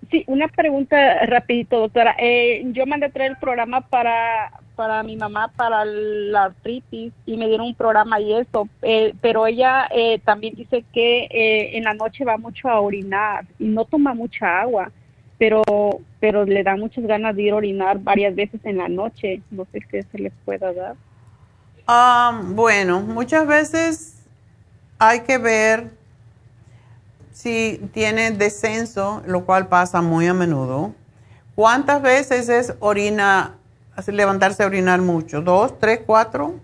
Sí, una pregunta rapidito, doctora. Eh, yo mandé a traer el programa para, para mi mamá para la artritis y me dieron un programa y eso, eh, pero ella eh, también dice que eh, en la noche va mucho a orinar y no toma mucha agua. Pero pero le da muchas ganas de ir a orinar varias veces en la noche. No sé qué se les pueda dar. Ah, bueno, muchas veces hay que ver si tiene descenso, lo cual pasa muy a menudo. ¿Cuántas veces es orina, levantarse a orinar mucho? ¿Dos, tres, cuatro?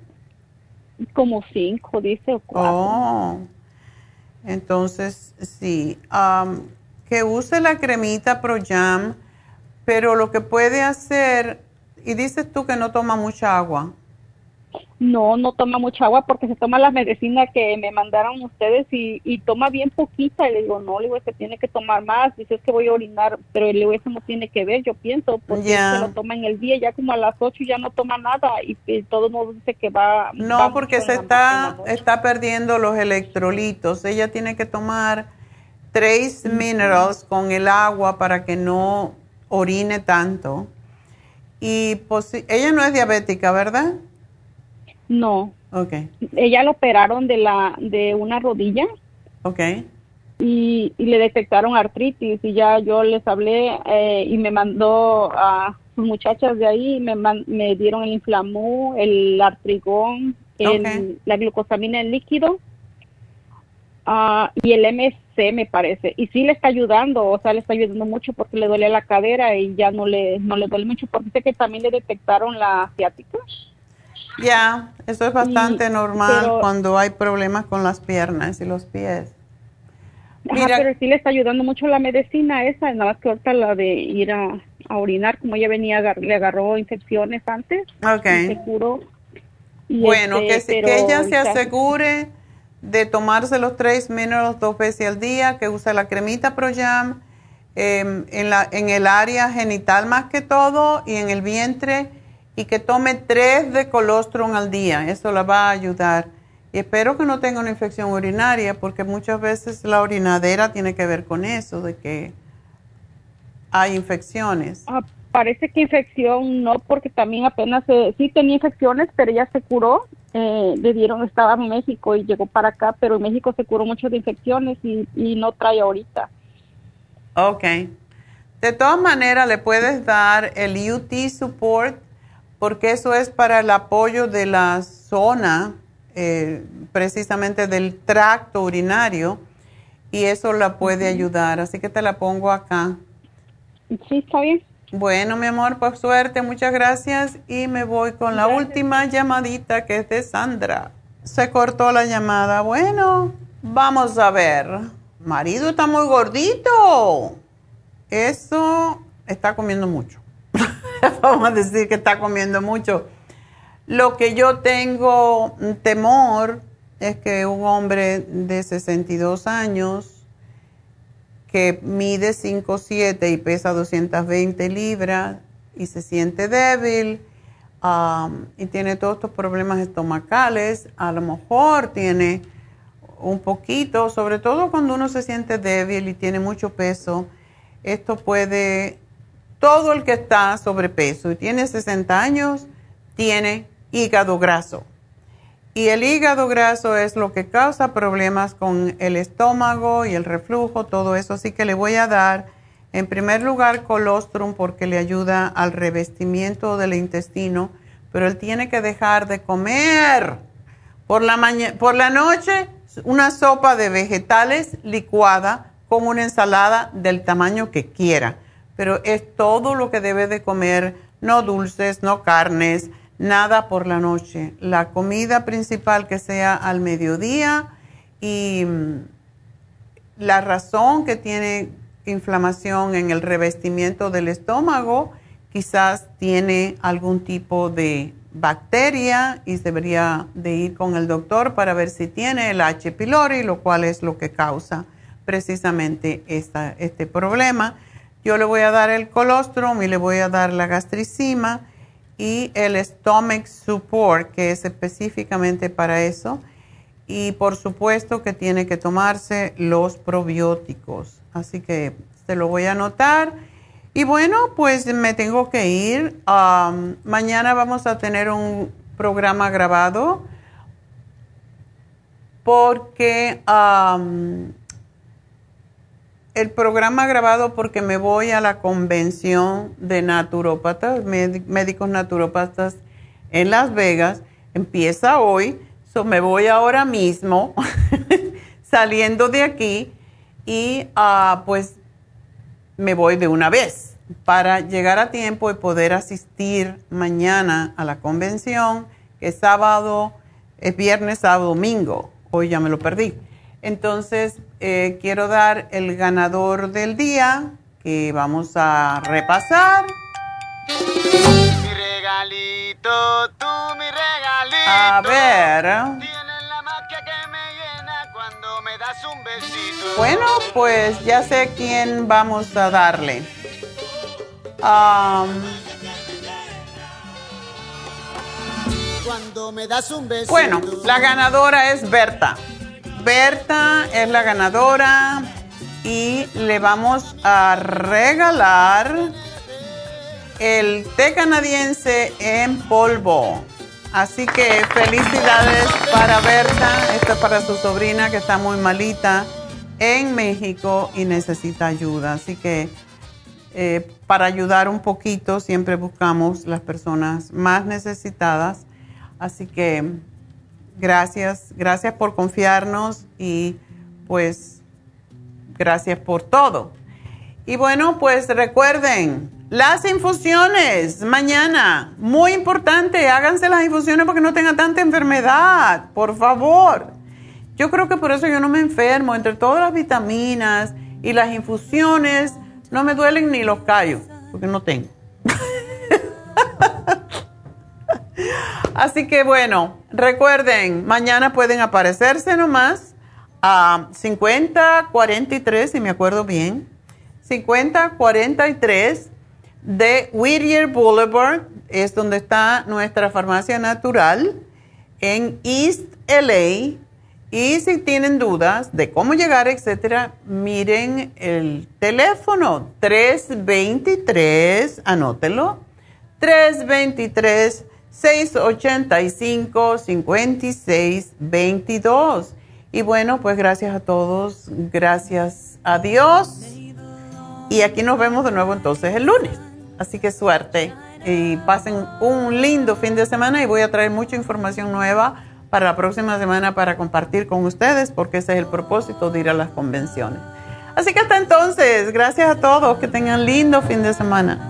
Como cinco, dice, o cuatro. Oh, entonces sí. Am, que use la cremita ProJam, pero lo que puede hacer, y dices tú que no toma mucha agua. No, no toma mucha agua porque se toma las medicinas que me mandaron ustedes y, y toma bien poquita. Y le digo, no, le digo, es que tiene que tomar más. Dice, es que voy a orinar, pero le digo, eso no tiene que ver, yo pienso, porque se lo toma en el día, ya como a las 8 ya no toma nada y, y todo el mundo dice que va. No, porque se está, está perdiendo los electrolitos. Ella tiene que tomar trace minerals con el agua para que no orine tanto. Y ella no es diabética, ¿verdad? No, Ok, ella lo operaron de la de una rodilla ok. y, y le detectaron artritis y ya yo les hablé eh, y me mandó a sus muchachas de ahí me me dieron el inflamú, el artrigón, el, la glucosamina en líquido ah, y el MC me parece y sí le está ayudando, o sea le está ayudando mucho porque le duele la cadera y ya no le no le duele mucho porque sé que también le detectaron la ciática. Ya, eso es bastante Y- normal pero- cuando hay problemas con las piernas y los pies. Ajá, Mira- pero sí le está ayudando mucho la medicina esa, nada más que ahorita la de ir a, a orinar, como ella venía, agar- le agarró infecciones antes, Ok. y se curó. Y Bueno, este, que, pero que ella se asegure de tomarse los tres minerals dos veces al día, que use la cremita ProJam em, en, la, en el área genital más que todo y en el vientre y que tome tres de colostrum al día. Eso la va a ayudar. Y espero que no tenga una infección urinaria porque muchas veces la orinadera tiene que ver con eso, de que hay infecciones. Ah, parece que infección no, porque también apenas eh, sí tenía infecciones, pero ella se curó. Eh, le dieron, estaba en México y llegó para acá, pero en México se curó mucho de infecciones y, y no trae ahorita. Ok. De todas maneras, le puedes dar el UT Support porque eso es para el apoyo de la zona, eh, precisamente del tracto urinario, y eso la puede ayudar. Así que te la pongo acá. Sí, está bien. Bueno, mi amor, por suerte, muchas gracias. Y me voy con la última llamadita que es de Sandra. Se cortó la llamada. Bueno, vamos a ver. Marido está muy gordito. Eso está comiendo mucho. *laughs* Vamos a decir que está comiendo mucho. Lo que yo tengo temor es que un hombre de 62 años que mide 5'7 y pesa 220 libras y se siente débil um, y tiene todos estos problemas estomacales, a lo mejor tiene un poquito, sobre todo cuando uno se siente débil y tiene mucho peso, esto puede, todo el que está sobrepeso y tiene 60 años, tiene hígado graso. Y el hígado graso es lo que causa problemas con el estómago y el reflujo, todo eso. Así que le voy a dar, en primer lugar, colostrum porque le ayuda al revestimiento del intestino, pero él tiene que dejar de comer por la, maña- por la noche una sopa de vegetales licuada con una ensalada del tamaño que quiera. Pero es todo lo que debe de comer, no dulces, no carnes, nada por la noche. La comida principal que sea al mediodía y mm, la razón que tiene inflamación en el revestimiento del estómago quizás tiene algún tipo de bacteria y debería de ir con el doctor para ver si tiene el H. pylori, lo cual es lo que causa precisamente esta, este problema. Yo le voy a dar el colostrum y le voy a dar la gastricima y el stomach support, que es específicamente para eso. Y por supuesto que tiene que tomarse los probióticos. Así que se lo voy a anotar. Y bueno, pues me tengo que ir. Mañana vamos a tener un programa grabado porque el programa grabado porque me voy a la convención de naturópatas, médicos naturópatas en Las Vegas. Empieza hoy, so me voy ahora mismo, *laughs* saliendo de aquí y uh, pues me voy de una vez para llegar a tiempo y poder asistir mañana a la convención, que es sábado, es viernes, sábado, domingo. Hoy ya me lo perdí. Entonces, eh, quiero dar el ganador del día que vamos a repasar. Mi regalito, tú mi regalito. A ver. Bueno, pues ya sé quién vamos a darle. bueno, la ganadora es Berta. Berta es la ganadora y le vamos a regalar el té canadiense en polvo. Así que felicidades para Berta, esto es para su sobrina que está muy malita en México y necesita ayuda. Así que eh, para ayudar un poquito siempre buscamos las personas más necesitadas. Así que Gracias, gracias por confiarnos y pues gracias por todo. Y bueno, pues recuerden, las infusiones mañana, muy importante, háganse las infusiones porque no tengan tanta enfermedad, por favor. Yo creo que por eso yo no me enfermo, entre todas las vitaminas y las infusiones, no me duelen ni los callos, porque no tengo. *laughs* Así que bueno, recuerden, mañana pueden aparecerse nomás a 5043, si me acuerdo bien, 5043 de Whittier Boulevard, es donde está nuestra farmacia natural en East LA. Y si tienen dudas de cómo llegar, etcétera, miren el teléfono 323, anótelo, 323 685-5622. Y bueno, pues gracias a todos, gracias a Dios. Y aquí nos vemos de nuevo entonces el lunes. Así que suerte y pasen un lindo fin de semana y voy a traer mucha información nueva para la próxima semana para compartir con ustedes porque ese es el propósito de ir a las convenciones. Así que hasta entonces, gracias a todos, que tengan lindo fin de semana.